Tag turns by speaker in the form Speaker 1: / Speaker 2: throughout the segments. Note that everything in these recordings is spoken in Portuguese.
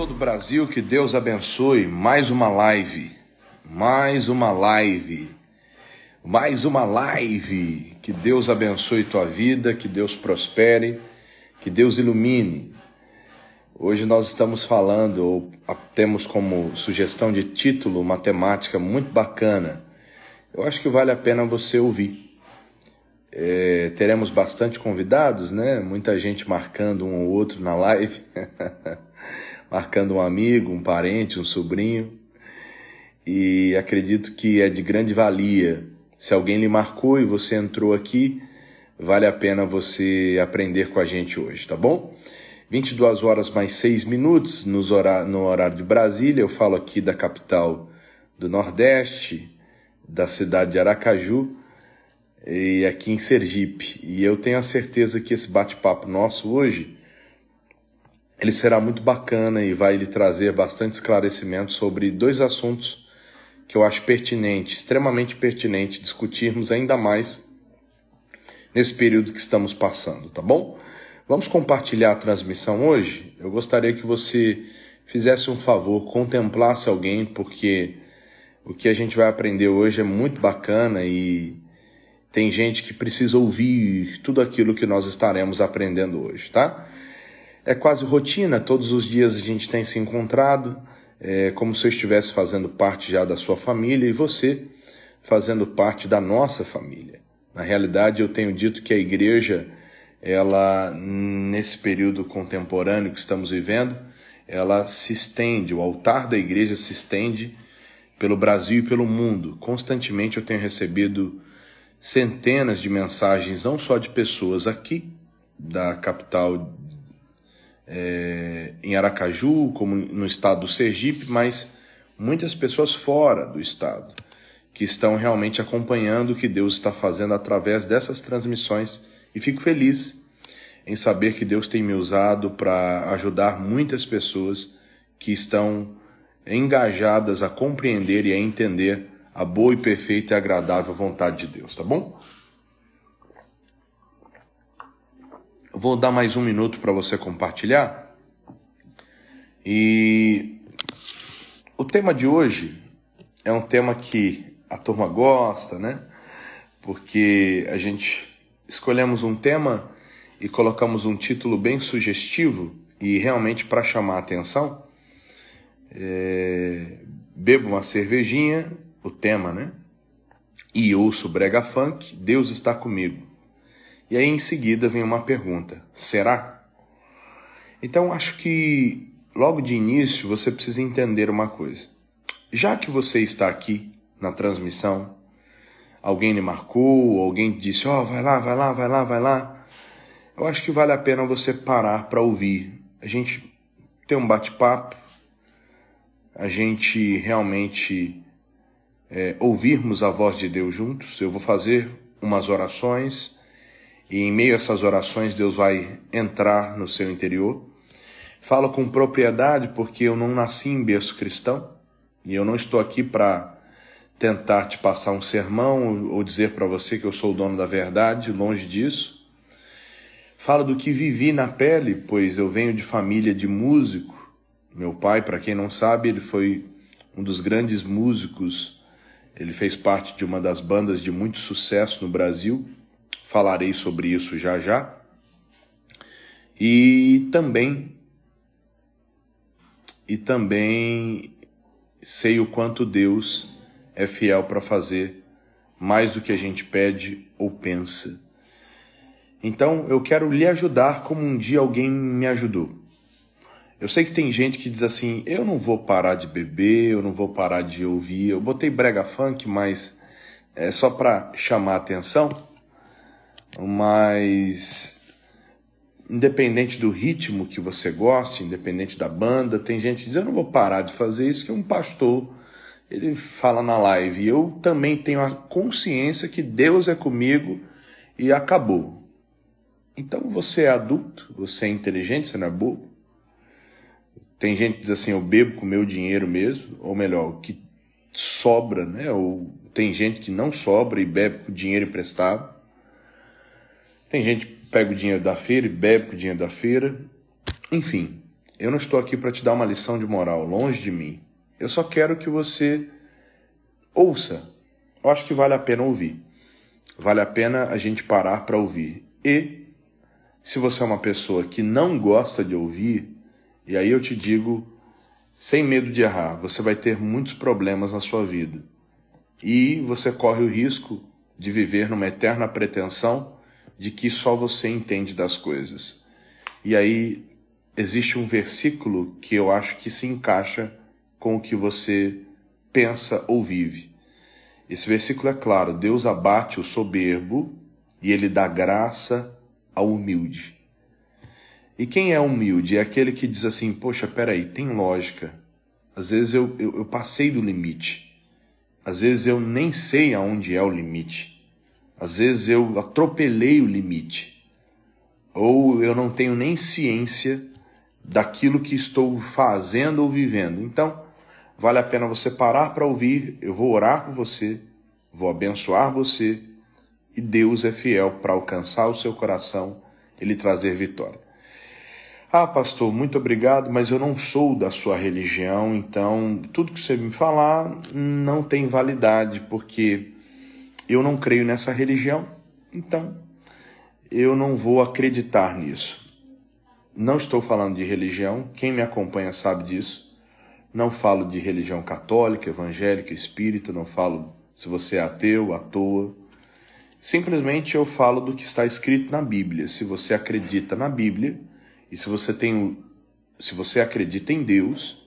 Speaker 1: todo o Brasil, que Deus abençoe. Mais uma live, mais uma live, mais uma live. Que Deus abençoe tua vida, que Deus prospere, que Deus ilumine. Hoje nós estamos falando, ou temos como sugestão de título uma temática muito bacana. Eu acho que vale a pena você ouvir. É, teremos bastante convidados, né? Muita gente marcando um ou outro na live. marcando um amigo, um parente, um sobrinho. E acredito que é de grande valia. Se alguém lhe marcou e você entrou aqui, vale a pena você aprender com a gente hoje, tá bom? 22 horas mais 6 minutos no horário de Brasília. Eu falo aqui da capital do Nordeste, da cidade de Aracaju e aqui em Sergipe. E eu tenho a certeza que esse bate-papo nosso hoje ele será muito bacana e vai lhe trazer bastante esclarecimento sobre dois assuntos que eu acho pertinente, extremamente pertinente discutirmos ainda mais nesse período que estamos passando, tá bom? Vamos compartilhar a transmissão hoje? Eu gostaria que você fizesse um favor, contemplasse alguém, porque o que a gente vai aprender hoje é muito bacana e tem gente que precisa ouvir tudo aquilo que nós estaremos aprendendo hoje, tá? É quase rotina, todos os dias a gente tem se encontrado, é como se eu estivesse fazendo parte já da sua família e você fazendo parte da nossa família. Na realidade, eu tenho dito que a igreja, ela nesse período contemporâneo que estamos vivendo, ela se estende, o altar da igreja se estende pelo Brasil e pelo mundo. Constantemente eu tenho recebido centenas de mensagens, não só de pessoas aqui da capital é, em Aracaju, como no estado do Sergipe, mas muitas pessoas fora do estado que estão realmente acompanhando o que Deus está fazendo através dessas transmissões e fico feliz em saber que Deus tem me usado para ajudar muitas pessoas que estão engajadas a compreender e a entender a boa e perfeita e agradável vontade de Deus, tá bom? Vou dar mais um minuto para você compartilhar. E o tema de hoje é um tema que a turma gosta, né? Porque a gente escolhemos um tema e colocamos um título bem sugestivo e realmente para chamar a atenção. É... Bebo uma cervejinha, o tema, né? E ouço brega funk, Deus está comigo. E aí em seguida vem uma pergunta: será? Então acho que logo de início você precisa entender uma coisa. Já que você está aqui na transmissão, alguém lhe marcou, alguém disse: Ó, oh, vai lá, vai lá, vai lá, vai lá. Eu acho que vale a pena você parar para ouvir. A gente ter um bate-papo, a gente realmente é, ouvirmos a voz de Deus juntos. Eu vou fazer umas orações e em meio a essas orações Deus vai entrar no seu interior. Falo com propriedade porque eu não nasci em berço cristão e eu não estou aqui para tentar te passar um sermão ou dizer para você que eu sou o dono da verdade, longe disso. Falo do que vivi na pele, pois eu venho de família de músico. Meu pai, para quem não sabe, ele foi um dos grandes músicos. Ele fez parte de uma das bandas de muito sucesso no Brasil falarei sobre isso já já. E também e também sei o quanto Deus é fiel para fazer mais do que a gente pede ou pensa. Então eu quero lhe ajudar como um dia alguém me ajudou. Eu sei que tem gente que diz assim: eu não vou parar de beber, eu não vou parar de ouvir. Eu botei brega funk, mas é só para chamar atenção mas independente do ritmo que você goste, independente da banda, tem gente que diz: Eu não vou parar de fazer isso, que um pastor ele fala na live. Eu também tenho a consciência que Deus é comigo e acabou. Então você é adulto, você é inteligente, você não é bobo. Tem gente que diz assim: Eu bebo com meu dinheiro mesmo, ou melhor, o que sobra, né? Ou tem gente que não sobra e bebe com dinheiro emprestado. Tem gente que pega o dinheiro da feira e bebe com o dinheiro da feira. Enfim, Eu não estou aqui para te dar uma lição de moral, longe de mim. Eu só quero que você ouça. Eu acho que vale a pena ouvir. Vale a pena a gente parar para ouvir. E se você é uma pessoa que não gosta de ouvir, e aí eu te digo, sem medo de errar, você vai ter muitos problemas na sua vida. E você corre o risco de viver numa eterna pretensão de que só você entende das coisas. E aí existe um versículo que eu acho que se encaixa com o que você pensa ou vive. Esse versículo é claro: Deus abate o soberbo e ele dá graça ao humilde. E quem é humilde? É aquele que diz assim: Poxa, peraí, tem lógica. Às vezes eu, eu, eu passei do limite. Às vezes eu nem sei aonde é o limite. Às vezes eu atropelei o limite. Ou eu não tenho nem ciência daquilo que estou fazendo ou vivendo. Então, vale a pena você parar para ouvir. Eu vou orar por você, vou abençoar você e Deus é fiel para alcançar o seu coração e lhe trazer vitória. Ah, pastor, muito obrigado, mas eu não sou da sua religião, então tudo que você me falar não tem validade, porque eu não creio nessa religião, então eu não vou acreditar nisso. Não estou falando de religião, quem me acompanha sabe disso. Não falo de religião católica, evangélica, espírita, não falo se você é ateu, à toa. Simplesmente eu falo do que está escrito na Bíblia. Se você acredita na Bíblia, e se você tem, se você acredita em Deus,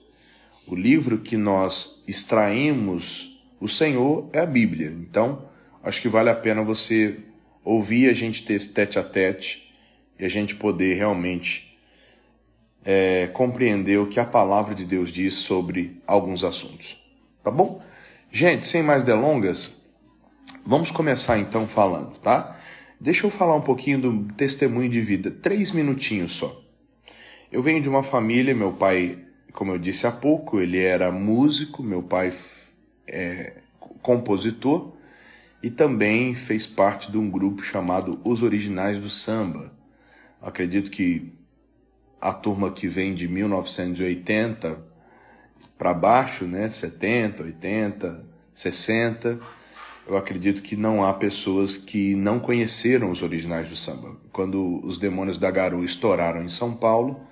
Speaker 1: o livro que nós extraímos o Senhor é a Bíblia. Então, acho que vale a pena você ouvir a gente ter esse tete a tete e a gente poder realmente é, compreender o que a palavra de Deus diz sobre alguns assuntos. Tá bom? Gente, sem mais delongas, vamos começar então falando, tá? Deixa eu falar um pouquinho do testemunho de vida, três minutinhos só. Eu venho de uma família, meu pai, como eu disse há pouco, ele era músico, meu pai é compositor e também fez parte de um grupo chamado Os Originais do Samba. Acredito que a turma que vem de 1980 para baixo, né, 70, 80, 60, eu acredito que não há pessoas que não conheceram os originais do samba. Quando os Demônios da Garoa estouraram em São Paulo,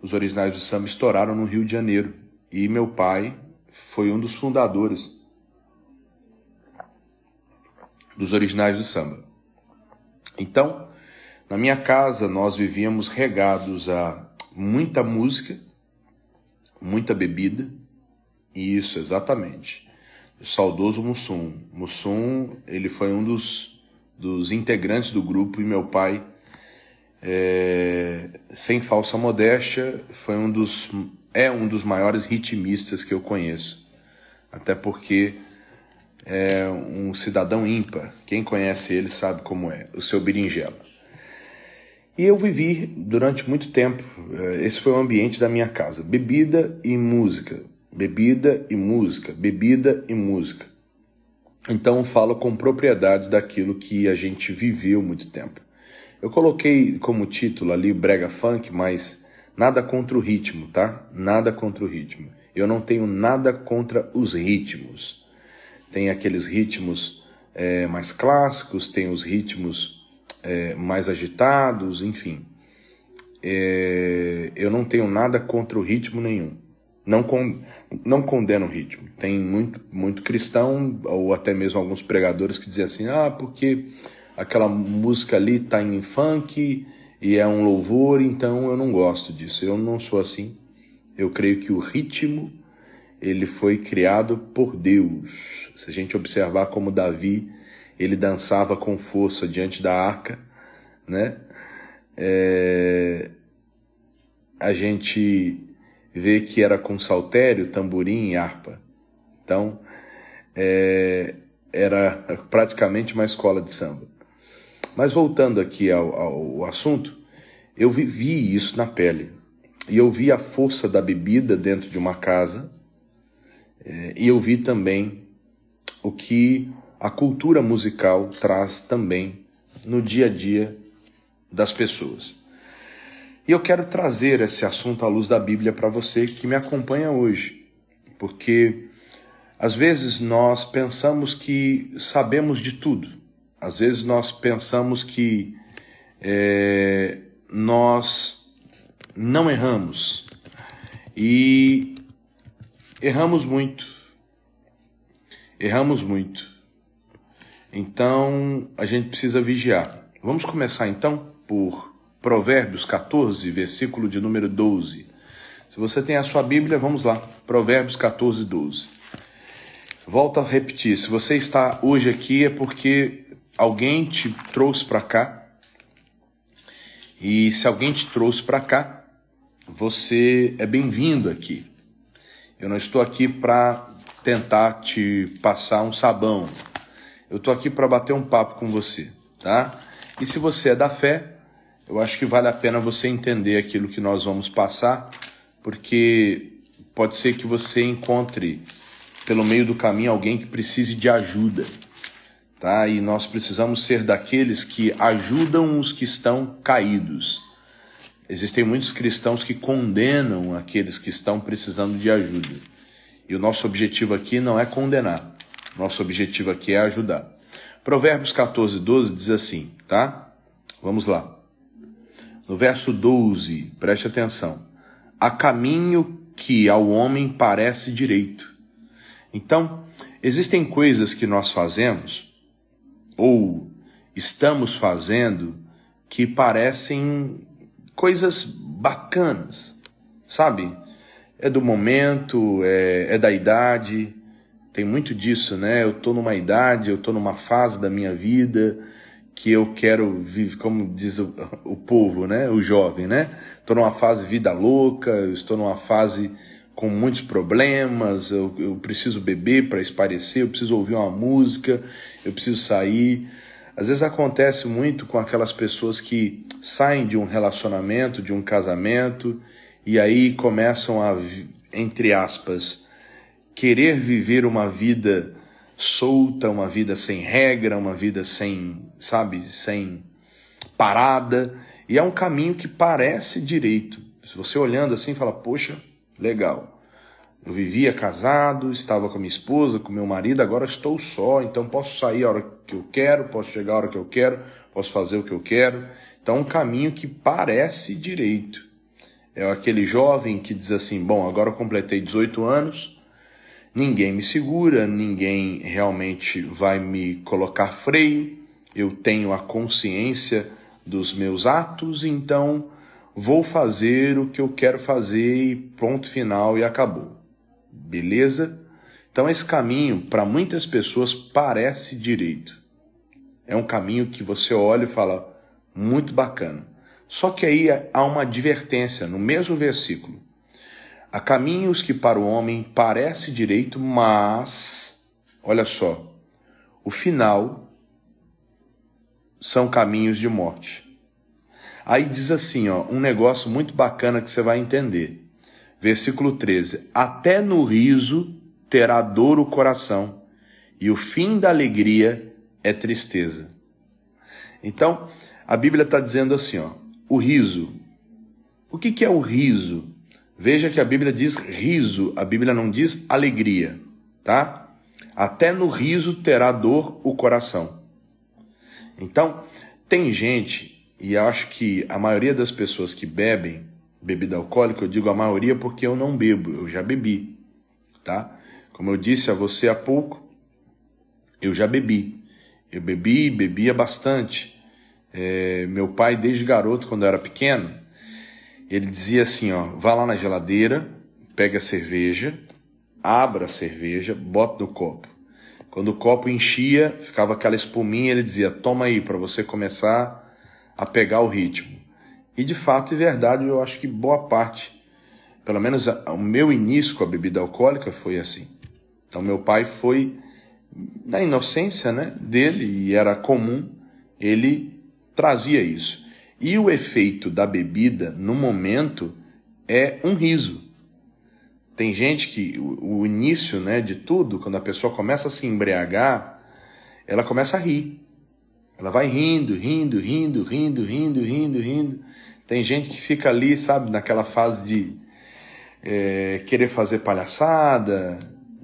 Speaker 1: os originais do samba estouraram no Rio de Janeiro. E meu pai foi um dos fundadores dos originais do samba. Então, na minha casa nós vivíamos regados a muita música, muita bebida, isso exatamente. O saudoso Mussum. Mussum, ele foi um dos, dos integrantes do grupo e meu pai é, sem falsa modéstia, foi um dos, é um dos maiores ritmistas que eu conheço. Até porque é um cidadão ímpar. Quem conhece ele sabe como é, o seu berinjela. E eu vivi durante muito tempo, é, esse foi o ambiente da minha casa: bebida e música, bebida e música, bebida e música. Então falo com propriedade daquilo que a gente viveu muito tempo. Eu coloquei como título ali brega funk, mas nada contra o ritmo, tá? Nada contra o ritmo. Eu não tenho nada contra os ritmos. Tem aqueles ritmos é, mais clássicos, tem os ritmos é, mais agitados, enfim. É, eu não tenho nada contra o ritmo nenhum. Não, con, não condeno o ritmo. Tem muito, muito cristão, ou até mesmo alguns pregadores que dizem assim: ah, porque aquela música ali tá em funk e é um louvor, então eu não gosto disso. Eu não sou assim. Eu creio que o ritmo ele foi criado por Deus. Se a gente observar como Davi ele dançava com força diante da arca, né? É... A gente vê que era com saltério, tamborim e harpa. Então, é... era praticamente uma escola de samba. Mas voltando aqui ao, ao assunto, eu vivi isso na pele. E eu vi a força da bebida dentro de uma casa, é, e eu vi também o que a cultura musical traz também no dia a dia das pessoas. E eu quero trazer esse assunto à luz da Bíblia para você que me acompanha hoje, porque às vezes nós pensamos que sabemos de tudo, às vezes nós pensamos que é, nós não erramos e erramos muito. Erramos muito. Então a gente precisa vigiar. Vamos começar então por Provérbios 14, versículo de número 12. Se você tem a sua Bíblia, vamos lá. Provérbios 14, 12. Volto a repetir: se você está hoje aqui é porque alguém te trouxe para cá. E se alguém te trouxe para cá, você é bem-vindo aqui. Eu não estou aqui para tentar te passar um sabão. Eu estou aqui para bater um papo com você, tá? E se você é da fé, eu acho que vale a pena você entender aquilo que nós vamos passar, porque pode ser que você encontre pelo meio do caminho alguém que precise de ajuda, tá? E nós precisamos ser daqueles que ajudam os que estão caídos. Existem muitos cristãos que condenam aqueles que estão precisando de ajuda. E o nosso objetivo aqui não é condenar. Nosso objetivo aqui é ajudar. Provérbios 14, 12 diz assim, tá? Vamos lá. No verso 12, preste atenção. Há caminho que ao homem parece direito. Então, existem coisas que nós fazemos ou estamos fazendo que parecem coisas bacanas, sabe? É do momento, é, é da idade, tem muito disso, né? Eu tô numa idade, eu tô numa fase da minha vida que eu quero viver, como diz o, o povo, né? O jovem, né? Estou numa fase vida louca, estou numa fase com muitos problemas, eu, eu preciso beber para esparecer, eu preciso ouvir uma música, eu preciso sair. Às vezes acontece muito com aquelas pessoas que saem de um relacionamento, de um casamento, e aí começam a, entre aspas, querer viver uma vida solta, uma vida sem regra, uma vida sem, sabe, sem parada. E é um caminho que parece direito. Se você olhando assim, fala, poxa, legal. Eu vivia casado, estava com minha esposa, com meu marido, agora estou só, então posso sair a hora que eu quero, posso chegar a hora que eu quero, posso fazer o que eu quero. Então, um caminho que parece direito. É aquele jovem que diz assim: Bom, agora eu completei 18 anos, ninguém me segura, ninguém realmente vai me colocar freio, eu tenho a consciência dos meus atos, então vou fazer o que eu quero fazer e ponto final e acabou. Beleza? Então esse caminho para muitas pessoas parece direito. É um caminho que você olha e fala muito bacana. Só que aí há uma advertência no mesmo versículo. Há caminhos que para o homem parece direito, mas, olha só, o final são caminhos de morte. Aí diz assim, ó, um negócio muito bacana que você vai entender. Versículo 13: Até no riso terá dor o coração, e o fim da alegria é tristeza. Então, a Bíblia está dizendo assim, ó, o riso. O que, que é o riso? Veja que a Bíblia diz riso, a Bíblia não diz alegria, tá? Até no riso terá dor o coração. Então, tem gente, e eu acho que a maioria das pessoas que bebem bebida alcoólica, eu digo a maioria porque eu não bebo, eu já bebi, tá? Como eu disse a você há pouco, eu já bebi. Eu bebi, bebia bastante. É, meu pai, desde garoto, quando eu era pequeno, ele dizia assim, ó, vá lá na geladeira, pega a cerveja, abra a cerveja, bota no copo. Quando o copo enchia, ficava aquela espuminha, ele dizia: "Toma aí para você começar a pegar o ritmo". E de fato e verdade, eu acho que boa parte, pelo menos o meu início com a bebida alcoólica foi assim. Então meu pai foi na inocência, né, dele e era comum, ele trazia isso. E o efeito da bebida no momento é um riso. Tem gente que o, o início né, de tudo, quando a pessoa começa a se embriagar, ela começa a rir. Ela vai rindo, rindo, rindo, rindo, rindo, rindo, rindo. Tem gente que fica ali, sabe, naquela fase de é, querer fazer palhaçada,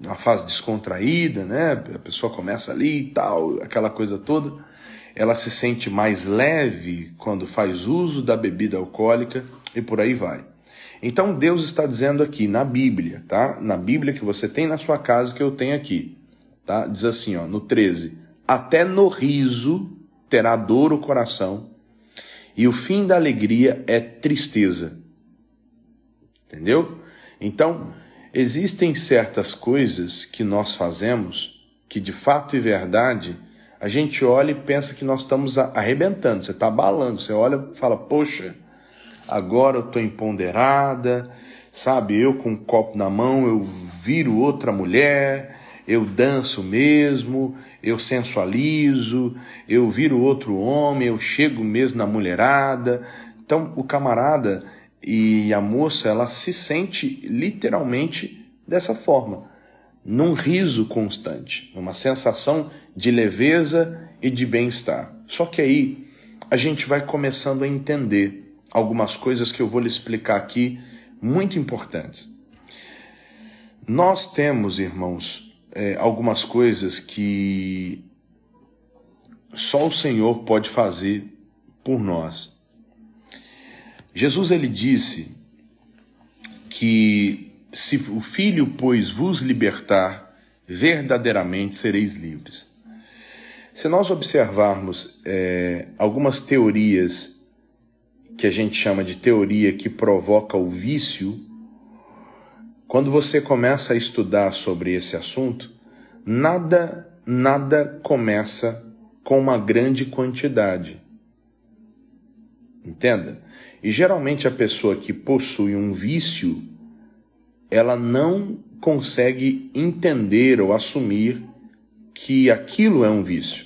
Speaker 1: uma fase descontraída, né? A pessoa começa ali e tal, aquela coisa toda. Ela se sente mais leve quando faz uso da bebida alcoólica e por aí vai. Então Deus está dizendo aqui na Bíblia, tá? Na Bíblia que você tem na sua casa que eu tenho aqui, tá? Diz assim, ó, no 13: Até no riso terá dor o coração, e o fim da alegria é tristeza. Entendeu? Então, existem certas coisas que nós fazemos que de fato e verdade a gente olha e pensa que nós estamos arrebentando, você está abalando, você olha e fala, poxa, agora eu estou empoderada, sabe? Eu com um copo na mão, eu viro outra mulher, eu danço mesmo, eu sensualizo, eu viro outro homem, eu chego mesmo na mulherada. Então, o camarada e a moça, ela se sente literalmente dessa forma, num riso constante, numa sensação de leveza e de bem-estar. Só que aí a gente vai começando a entender algumas coisas que eu vou lhe explicar aqui, muito importantes. Nós temos, irmãos, é, algumas coisas que só o Senhor pode fazer por nós. Jesus ele disse que se o Filho, pois, vos libertar, verdadeiramente sereis livres. Se nós observarmos é, algumas teorias que a gente chama de teoria que provoca o vício, quando você começa a estudar sobre esse assunto, nada, nada começa com uma grande quantidade. Entenda? E geralmente a pessoa que possui um vício, ela não consegue entender ou assumir que aquilo é um vício.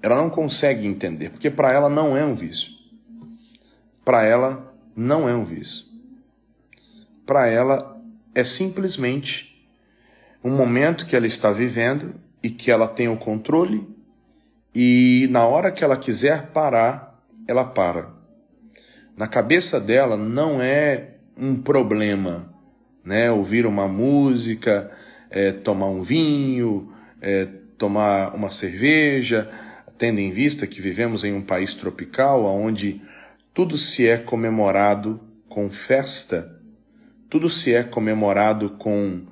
Speaker 1: Ela não consegue entender, porque para ela não é um vício. Para ela não é um vício. Para ela é simplesmente um momento que ela está vivendo e que ela tem o controle e na hora que ela quiser parar, ela para na cabeça dela não é um problema, né? Ouvir uma música, é, tomar um vinho, é, tomar uma cerveja, tendo em vista que vivemos em um país tropical onde tudo se é comemorado com festa, tudo se é comemorado com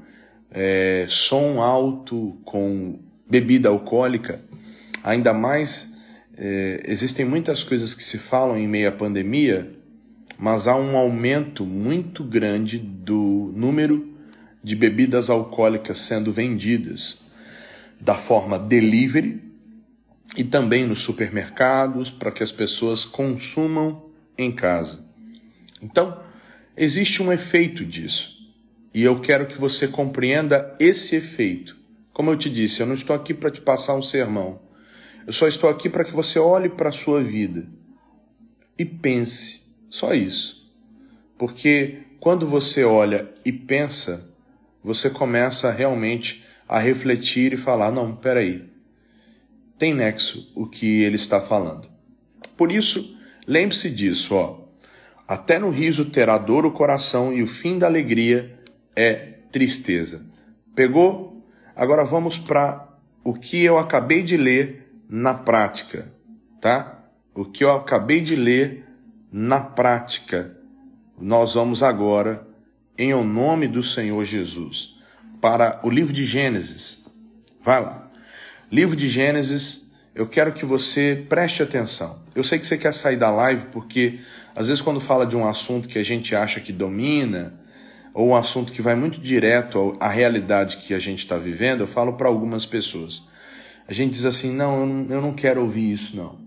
Speaker 1: é, som alto, com bebida alcoólica, ainda mais é, existem muitas coisas que se falam em meio à pandemia, mas há um aumento muito grande do número de bebidas alcoólicas sendo vendidas da forma delivery e também nos supermercados para que as pessoas consumam em casa. Então, existe um efeito disso. E eu quero que você compreenda esse efeito. Como eu te disse, eu não estou aqui para te passar um sermão. Eu só estou aqui para que você olhe para a sua vida e pense, só isso. Porque quando você olha e pensa, você começa realmente a refletir e falar: não, peraí, tem nexo o que ele está falando. Por isso, lembre-se disso, ó. Até no riso terá dor o coração e o fim da alegria é tristeza. Pegou? Agora vamos para o que eu acabei de ler na prática, tá? O que eu acabei de ler na prática, nós vamos agora, em o nome do Senhor Jesus, para o livro de Gênesis. Vai lá. Livro de Gênesis, eu quero que você preste atenção. Eu sei que você quer sair da live porque às vezes quando fala de um assunto que a gente acha que domina, ou um assunto que vai muito direto à realidade que a gente está vivendo, eu falo para algumas pessoas a gente diz assim: não eu, não, quero ouvir isso, não,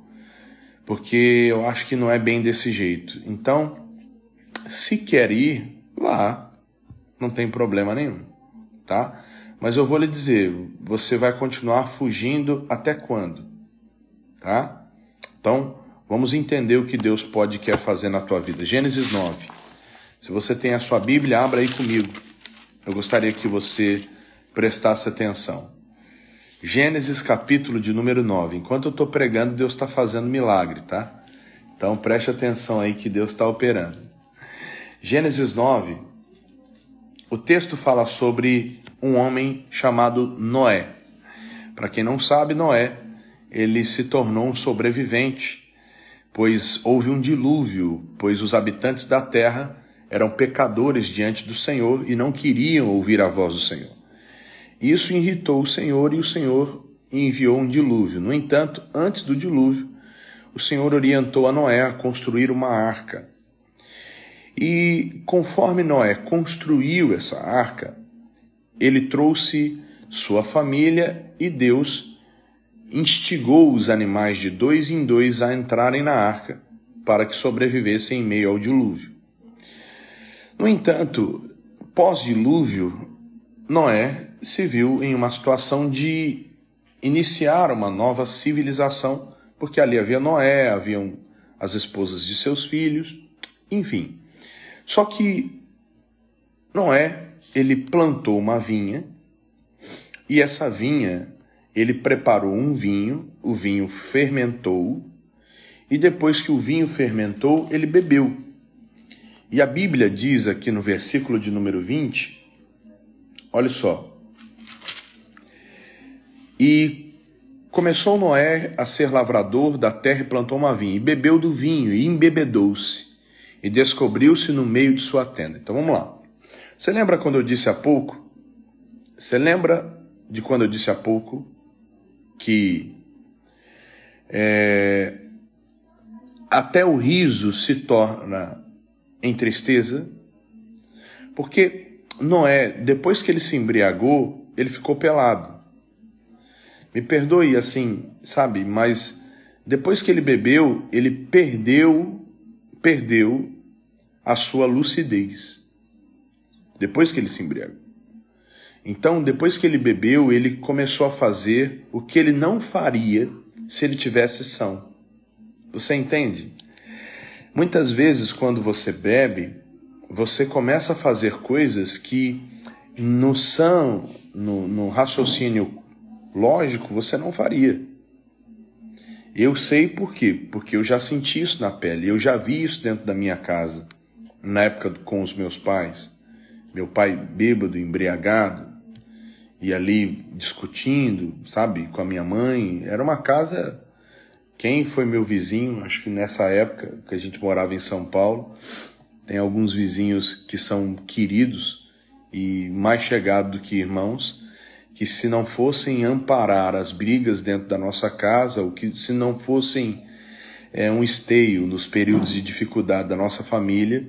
Speaker 1: porque eu acho que não é bem desse jeito. Então, se quer ir, vá, não tem problema nenhum, tá? Mas eu vou lhe dizer: você vai continuar fugindo até quando, tá? Então, vamos entender o que Deus pode quer fazer na tua vida. Gênesis 9. Se você tem a sua Bíblia, abra aí comigo. Eu gostaria que você prestasse atenção. Gênesis capítulo de número 9. Enquanto eu estou pregando, Deus está fazendo milagre, tá? Então preste atenção aí que Deus está operando. Gênesis 9, o texto fala sobre um homem chamado Noé. Para quem não sabe, Noé, ele se tornou um sobrevivente, pois houve um dilúvio, pois os habitantes da terra eram pecadores diante do Senhor e não queriam ouvir a voz do Senhor. Isso irritou o Senhor e o Senhor enviou um dilúvio. No entanto, antes do dilúvio, o Senhor orientou a Noé a construir uma arca. E conforme Noé construiu essa arca, ele trouxe sua família e Deus instigou os animais de dois em dois a entrarem na arca para que sobrevivessem em meio ao dilúvio. No entanto, pós-dilúvio, Noé se viu em uma situação de iniciar uma nova civilização, porque ali havia Noé, haviam as esposas de seus filhos, enfim. Só que Noé, ele plantou uma vinha e essa vinha, ele preparou um vinho, o vinho fermentou e depois que o vinho fermentou, ele bebeu. E a Bíblia diz aqui no versículo de número 20, olha só. E começou Noé a ser lavrador da terra e plantou uma vinha, e bebeu do vinho, e embebedou-se e descobriu-se no meio de sua tenda. Então vamos lá. Você lembra quando eu disse há pouco? Você lembra de quando eu disse há pouco que é, até o riso se torna em tristeza? Porque Noé, depois que ele se embriagou, ele ficou pelado. Me perdoe assim, sabe, mas depois que ele bebeu, ele perdeu perdeu a sua lucidez. Depois que ele se embriagou. Então, depois que ele bebeu, ele começou a fazer o que ele não faria se ele tivesse são. Você entende? Muitas vezes, quando você bebe, você começa a fazer coisas que no são, no, no raciocínio lógico, você não faria. Eu sei por quê? Porque eu já senti isso na pele, eu já vi isso dentro da minha casa, na época com os meus pais. Meu pai bêbado, embriagado, e ali discutindo, sabe, com a minha mãe. Era uma casa. Quem foi meu vizinho? Acho que nessa época que a gente morava em São Paulo, tem alguns vizinhos que são queridos e mais chegados do que irmãos que se não fossem amparar as brigas dentro da nossa casa, ou que se não fossem é, um esteio nos períodos de dificuldade da nossa família,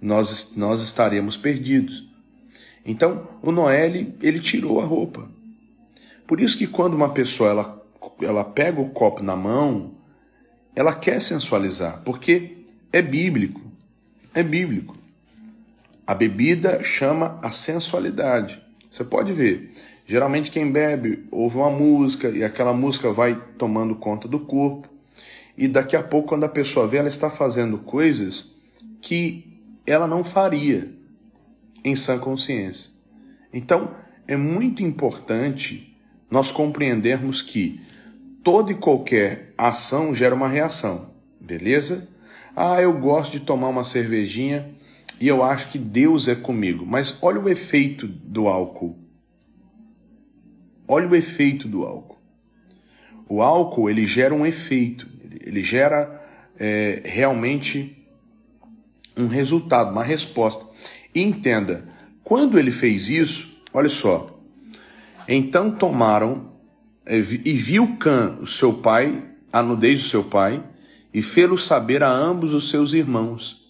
Speaker 1: nós, nós estaremos perdidos. Então, o Noé, ele, ele tirou a roupa. Por isso que quando uma pessoa ela, ela pega o copo na mão, ela quer sensualizar, porque é bíblico. É bíblico. A bebida chama a sensualidade. Você pode ver. Geralmente quem bebe ouve uma música e aquela música vai tomando conta do corpo. E daqui a pouco, quando a pessoa vê, ela está fazendo coisas que ela não faria em sã consciência. Então, é muito importante nós compreendermos que toda e qualquer ação gera uma reação, beleza? Ah, eu gosto de tomar uma cervejinha e eu acho que Deus é comigo. Mas olha o efeito do álcool. Olha o efeito do álcool. O álcool ele gera um efeito, ele gera é, realmente um resultado, uma resposta. E entenda, quando ele fez isso, olha só. Então tomaram é, e viu Cã, o seu pai, a nudez do seu pai, e fê-lo saber a ambos os seus irmãos.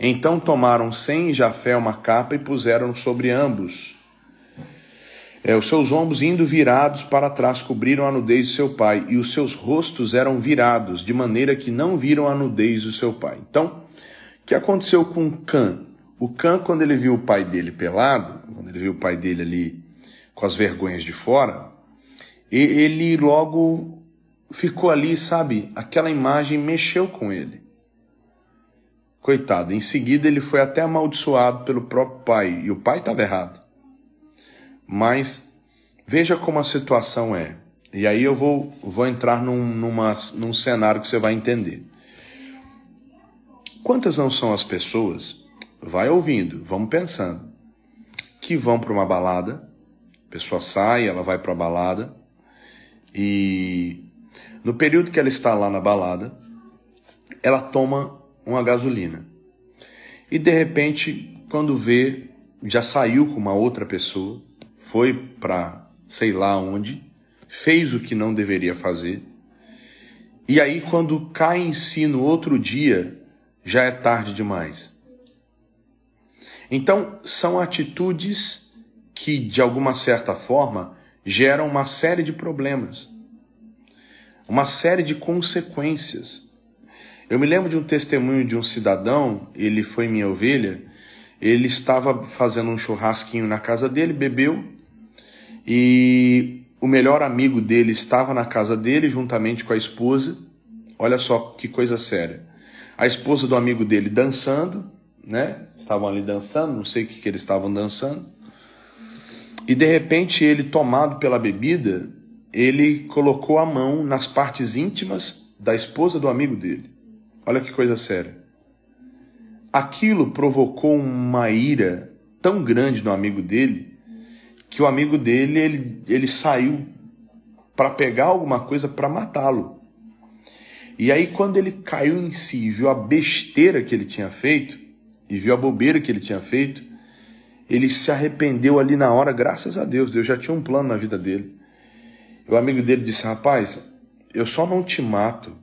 Speaker 1: Então tomaram Sem e Jafé uma capa e puseram sobre ambos é, os seus ombros indo virados para trás cobriram a nudez de seu pai, e os seus rostos eram virados, de maneira que não viram a nudez do seu pai. Então, o que aconteceu com Cã? O Cã, quando ele viu o pai dele pelado, quando ele viu o pai dele ali com as vergonhas de fora, ele logo ficou ali, sabe? Aquela imagem mexeu com ele. Coitado, em seguida ele foi até amaldiçoado pelo próprio pai, e o pai estava errado. Mas veja como a situação é. E aí eu vou, vou entrar num, numa, num cenário que você vai entender. Quantas não são as pessoas, vai ouvindo, vamos pensando, que vão para uma balada, a pessoa sai, ela vai para a balada, e no período que ela está lá na balada, ela toma uma gasolina. E de repente, quando vê, já saiu com uma outra pessoa, foi para sei lá onde, fez o que não deveria fazer. E aí, quando cai em si no outro dia, já é tarde demais. Então, são atitudes que, de alguma certa forma, geram uma série de problemas, uma série de consequências. Eu me lembro de um testemunho de um cidadão, ele foi minha ovelha, ele estava fazendo um churrasquinho na casa dele, bebeu, e o melhor amigo dele estava na casa dele juntamente com a esposa. Olha só que coisa séria. A esposa do amigo dele dançando, né? Estavam ali dançando, não sei o que, que eles estavam dançando. E de repente ele, tomado pela bebida, ele colocou a mão nas partes íntimas da esposa do amigo dele. Olha que coisa séria. Aquilo provocou uma ira tão grande no amigo dele que o amigo dele ele, ele saiu para pegar alguma coisa para matá-lo. E aí quando ele caiu em si e viu a besteira que ele tinha feito e viu a bobeira que ele tinha feito, ele se arrependeu ali na hora, graças a Deus. Deus já tinha um plano na vida dele. O amigo dele disse: "Rapaz, eu só não te mato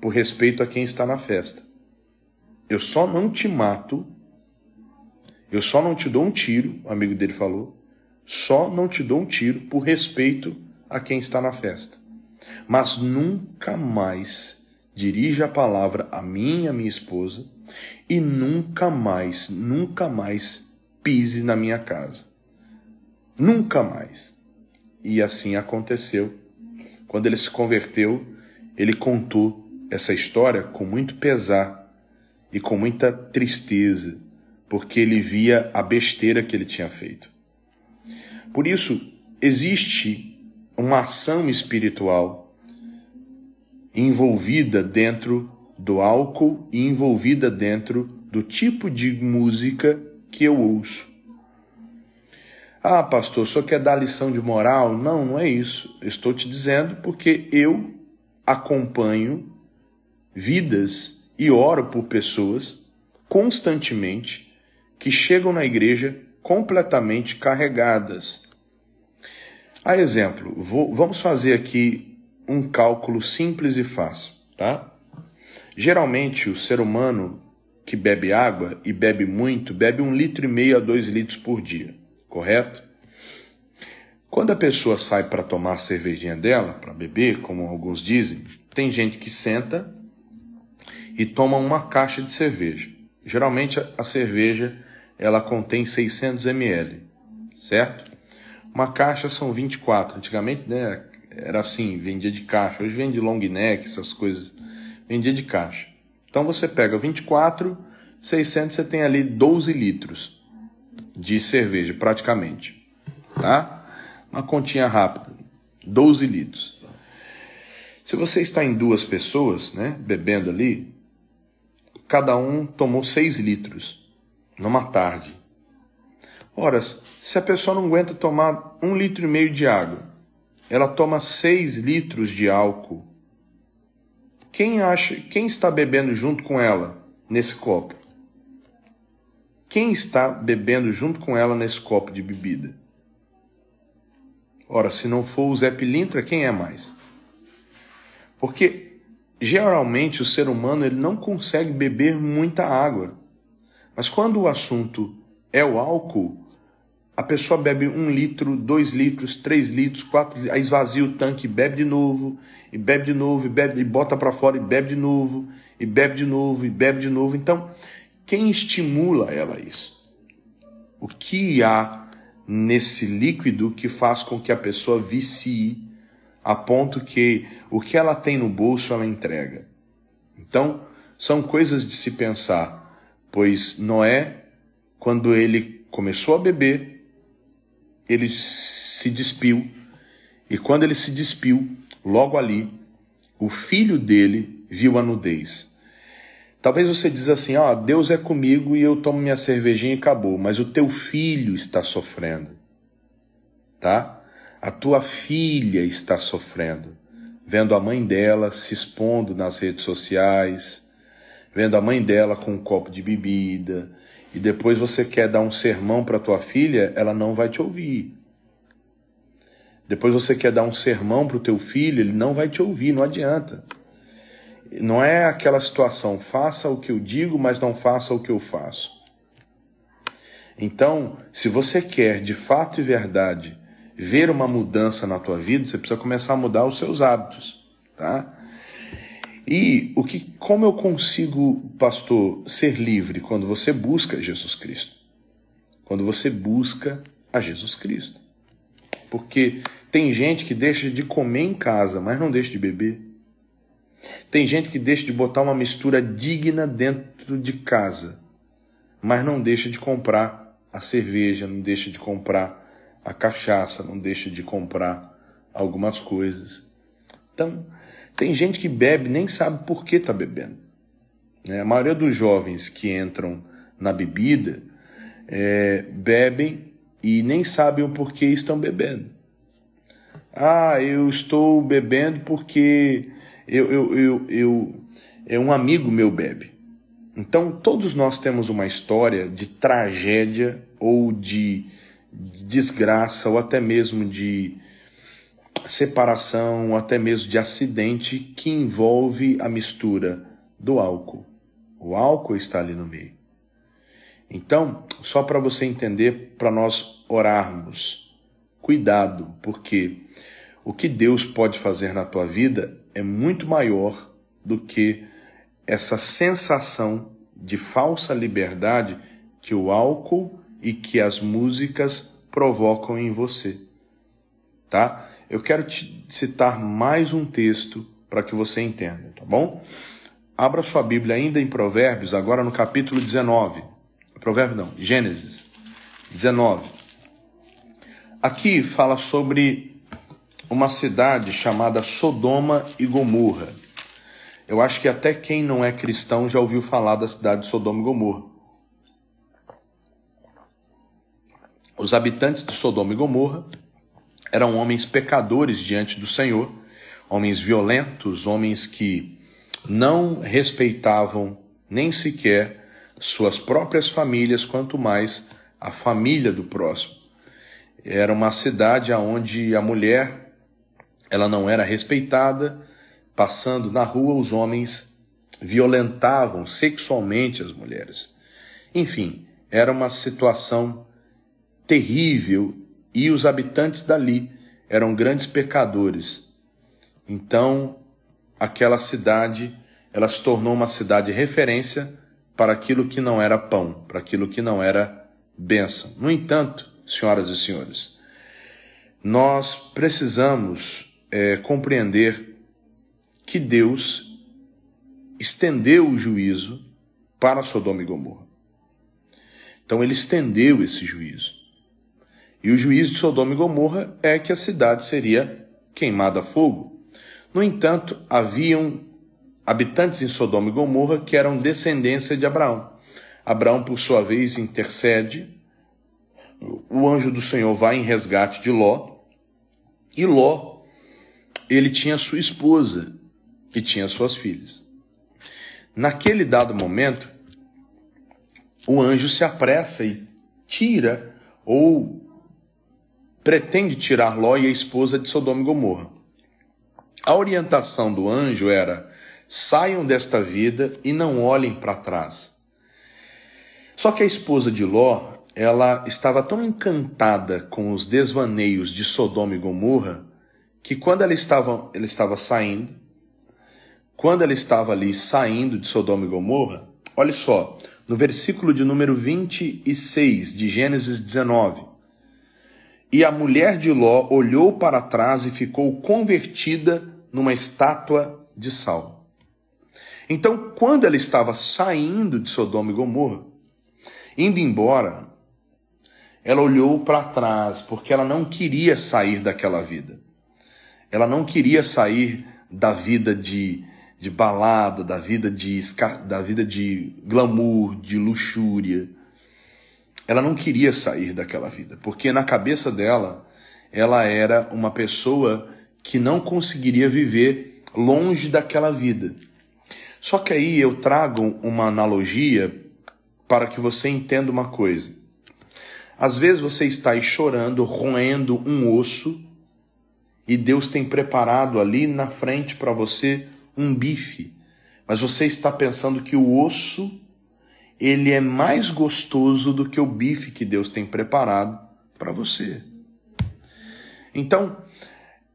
Speaker 1: por respeito a quem está na festa. Eu só não te mato, eu só não te dou um tiro, o amigo dele falou, só não te dou um tiro por respeito a quem está na festa. Mas nunca mais dirija a palavra a mim e a minha esposa e nunca mais, nunca mais pise na minha casa. Nunca mais. E assim aconteceu. Quando ele se converteu, ele contou essa história com muito pesar e com muita tristeza, porque ele via a besteira que ele tinha feito. Por isso, existe uma ação espiritual envolvida dentro do álcool e envolvida dentro do tipo de música que eu ouço. Ah, pastor, só quer dar lição de moral? Não, não é isso. Estou te dizendo porque eu acompanho vidas e oro por pessoas constantemente que chegam na igreja completamente carregadas. A exemplo, vou, vamos fazer aqui um cálculo simples e fácil, tá? Geralmente o ser humano que bebe água e bebe muito, bebe um litro e meio a dois litros por dia, correto? Quando a pessoa sai para tomar a cervejinha dela, para beber, como alguns dizem, tem gente que senta e toma uma caixa de cerveja. Geralmente a cerveja ela contém 600 ml, certo? Uma caixa são 24. Antigamente, né, era assim, vendia de caixa. Hoje vende long neck, essas coisas. Vendia de caixa. Então você pega 24, 600, você tem ali 12 litros de cerveja, praticamente. Tá? Uma continha rápida. 12 litros. Se você está em duas pessoas, né, bebendo ali, cada um tomou 6 litros numa tarde. Ora, se a pessoa não aguenta tomar um litro e meio de água, ela toma seis litros de álcool. Quem acha, quem está bebendo junto com ela nesse copo? Quem está bebendo junto com ela nesse copo de bebida? Ora, se não for o Zé Pilintra, quem é mais? Porque geralmente o ser humano ele não consegue beber muita água. Mas quando o assunto é o álcool, a pessoa bebe um litro, dois litros, três litros, quatro, aí esvazia o tanque, bebe de novo, e bebe de novo, e bebe, e bota para fora, e bebe de novo, e bebe de novo, e bebe de novo. Então, quem estimula ela isso? O que há nesse líquido que faz com que a pessoa vicie a ponto que o que ela tem no bolso ela entrega? Então, são coisas de se pensar pois Noé, quando ele começou a beber, ele se despiu, e quando ele se despiu, logo ali, o filho dele viu a nudez. Talvez você diz assim, ó, Deus é comigo e eu tomo minha cervejinha e acabou, mas o teu filho está sofrendo. Tá? A tua filha está sofrendo, vendo a mãe dela se expondo nas redes sociais, vendo a mãe dela com um copo de bebida, e depois você quer dar um sermão para tua filha, ela não vai te ouvir. Depois você quer dar um sermão para o teu filho, ele não vai te ouvir, não adianta. Não é aquela situação, faça o que eu digo, mas não faça o que eu faço. Então, se você quer de fato e verdade ver uma mudança na tua vida, você precisa começar a mudar os seus hábitos, tá? E o que, como eu consigo, pastor, ser livre quando você busca Jesus Cristo? Quando você busca a Jesus Cristo. Porque tem gente que deixa de comer em casa, mas não deixa de beber. Tem gente que deixa de botar uma mistura digna dentro de casa, mas não deixa de comprar a cerveja, não deixa de comprar a cachaça, não deixa de comprar algumas coisas. Então, tem gente que bebe nem sabe por que está bebendo. Né? A maioria dos jovens que entram na bebida é, bebem e nem sabem o porquê estão bebendo. Ah, eu estou bebendo porque eu, eu, eu, eu, é um amigo meu bebe. Então, todos nós temos uma história de tragédia ou de desgraça ou até mesmo de separação, até mesmo de acidente que envolve a mistura do álcool. O álcool está ali no meio. Então, só para você entender, para nós orarmos, cuidado, porque o que Deus pode fazer na tua vida é muito maior do que essa sensação de falsa liberdade que o álcool e que as músicas provocam em você. Tá? Eu quero te citar mais um texto para que você entenda, tá bom? Abra sua Bíblia ainda em Provérbios, agora no capítulo 19. Provérbio não, Gênesis 19. Aqui fala sobre uma cidade chamada Sodoma e Gomorra. Eu acho que até quem não é cristão já ouviu falar da cidade de Sodoma e Gomorra. Os habitantes de Sodoma e Gomorra eram homens pecadores diante do Senhor, homens violentos, homens que não respeitavam nem sequer suas próprias famílias, quanto mais a família do próximo. Era uma cidade onde a mulher ela não era respeitada. Passando na rua, os homens violentavam sexualmente as mulheres. Enfim, era uma situação terrível e os habitantes dali eram grandes pecadores. Então, aquela cidade, ela se tornou uma cidade referência para aquilo que não era pão, para aquilo que não era bênção. No entanto, senhoras e senhores, nós precisamos é, compreender que Deus estendeu o juízo para Sodoma e Gomorra. Então ele estendeu esse juízo. E o juízo de Sodoma e Gomorra é que a cidade seria queimada a fogo. No entanto, haviam habitantes em Sodoma e Gomorra que eram descendência de Abraão. Abraão, por sua vez, intercede. O anjo do Senhor vai em resgate de Ló. E Ló ele tinha sua esposa e tinha suas filhas. Naquele dado momento, o anjo se apressa e tira ou pretende tirar Ló e a esposa de Sodoma e Gomorra. A orientação do anjo era: saiam desta vida e não olhem para trás. Só que a esposa de Ló, ela estava tão encantada com os desvaneios de Sodoma e Gomorra que quando ela estava, ela estava saindo, quando ela estava ali saindo de Sodoma e Gomorra, olha só, no versículo de número 26 de Gênesis 19. E a mulher de Ló olhou para trás e ficou convertida numa estátua de sal. Então, quando ela estava saindo de Sodoma e Gomorra, indo embora, ela olhou para trás, porque ela não queria sair daquela vida. Ela não queria sair da vida de, de balada, da vida de, da vida de glamour, de luxúria. Ela não queria sair daquela vida, porque na cabeça dela, ela era uma pessoa que não conseguiria viver longe daquela vida. Só que aí eu trago uma analogia para que você entenda uma coisa. Às vezes você está chorando, roendo um osso, e Deus tem preparado ali na frente para você um bife, mas você está pensando que o osso ele é mais gostoso do que o bife que Deus tem preparado para você. Então,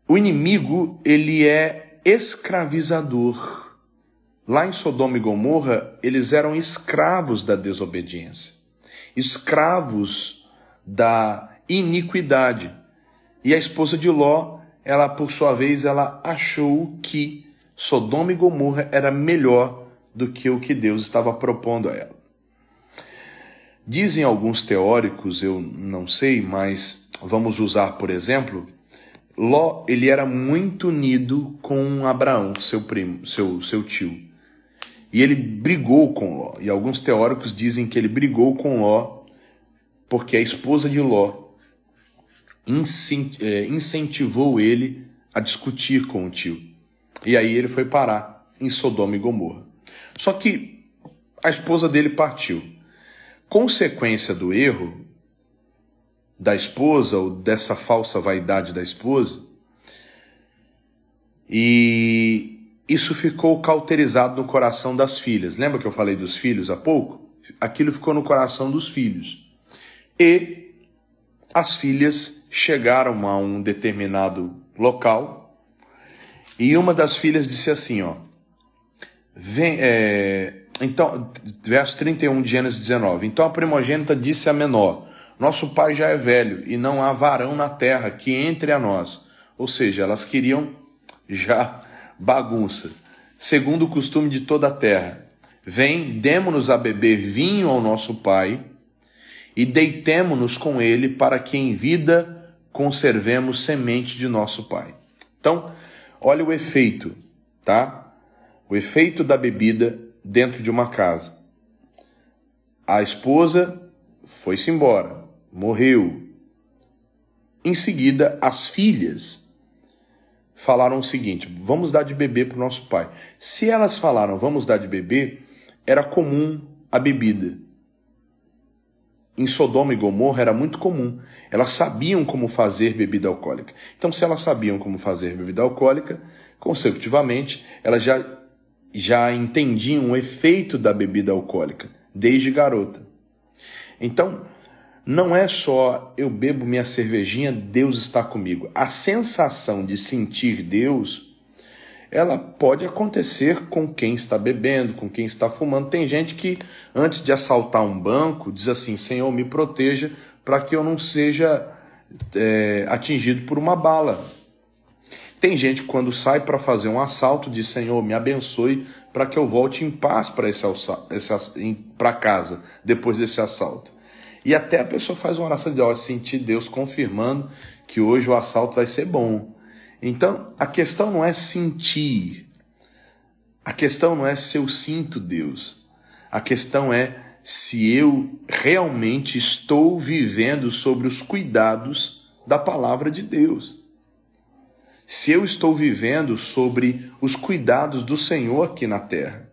Speaker 1: o inimigo, ele é escravizador. Lá em Sodoma e Gomorra, eles eram escravos da desobediência, escravos da iniquidade. E a esposa de Ló, ela por sua vez, ela achou que Sodoma e Gomorra era melhor do que o que Deus estava propondo a ela. Dizem alguns teóricos, eu não sei, mas vamos usar por exemplo, Ló, ele era muito unido com Abraão, seu primo, seu, seu tio. E ele brigou com Ló. E alguns teóricos dizem que ele brigou com Ló porque a esposa de Ló é, incentivou ele a discutir com o tio. E aí ele foi parar em Sodoma e Gomorra. Só que a esposa dele partiu. Consequência do erro da esposa ou dessa falsa vaidade da esposa, e isso ficou cauterizado no coração das filhas. Lembra que eu falei dos filhos há pouco? Aquilo ficou no coração dos filhos. E as filhas chegaram a um determinado local e uma das filhas disse assim, ó, vem, é, então, verso 31 de Gênesis 19. Então a primogênita disse a menor: Nosso pai já é velho e não há varão na terra que entre a nós. Ou seja, elas queriam já bagunça. Segundo o costume de toda a terra, vem, demo-nos a beber vinho ao nosso pai e deitemo-nos com ele para que em vida conservemos semente de nosso pai. Então, Olha o efeito, tá? O efeito da bebida dentro de uma casa. A esposa foi-se embora, morreu. Em seguida, as filhas falaram o seguinte: vamos dar de beber para o nosso pai. Se elas falaram vamos dar de beber, era comum a bebida em Sodoma e Gomorra era muito comum. Elas sabiam como fazer bebida alcoólica. Então, se elas sabiam como fazer bebida alcoólica, consecutivamente, elas já, já entendiam o efeito da bebida alcoólica, desde garota. Então, não é só eu bebo minha cervejinha, Deus está comigo. A sensação de sentir Deus ela pode acontecer com quem está bebendo, com quem está fumando. Tem gente que, antes de assaltar um banco, diz assim: Senhor, me proteja para que eu não seja é, atingido por uma bala. Tem gente que, quando sai para fazer um assalto, diz: Senhor, me abençoe para que eu volte em paz para esse, esse, para casa depois desse assalto. E até a pessoa faz uma oração de ó, sentir Deus confirmando que hoje o assalto vai ser bom. Então, a questão não é sentir. A questão não é se eu sinto Deus. A questão é se eu realmente estou vivendo sobre os cuidados da palavra de Deus. Se eu estou vivendo sobre os cuidados do Senhor aqui na terra.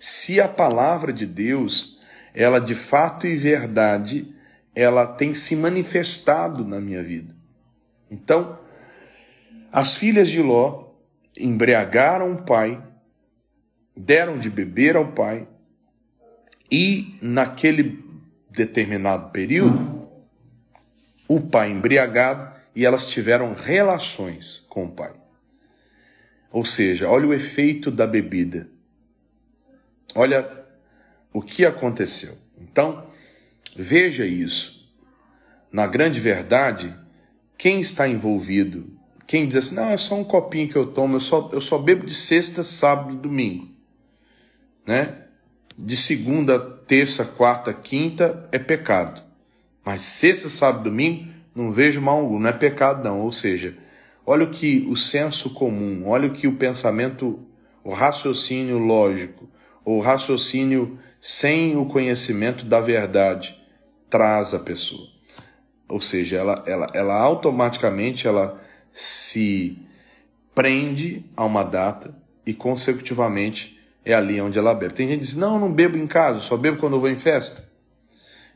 Speaker 1: Se a palavra de Deus, ela de fato e verdade, ela tem se manifestado na minha vida. Então, as filhas de Ló embriagaram o pai, deram de beber ao pai, e naquele determinado período, o pai embriagado e elas tiveram relações com o pai. Ou seja, olha o efeito da bebida. Olha o que aconteceu. Então, veja isso. Na grande verdade, quem está envolvido quem diz assim, não, é só um copinho que eu tomo, eu só, eu só bebo de sexta, sábado e domingo. Né? De segunda, terça, quarta, quinta é pecado. Mas sexta, sábado e domingo, não vejo mal algum, não é pecado não. Ou seja, olha o que o senso comum, olha o que o pensamento o raciocínio lógico, ou raciocínio sem o conhecimento da verdade, traz a pessoa. Ou seja, ela, ela, ela automaticamente ela se prende a uma data e consecutivamente é ali onde ela bebe. Tem gente que diz: "Não, eu não bebo em casa, só bebo quando eu vou em festa".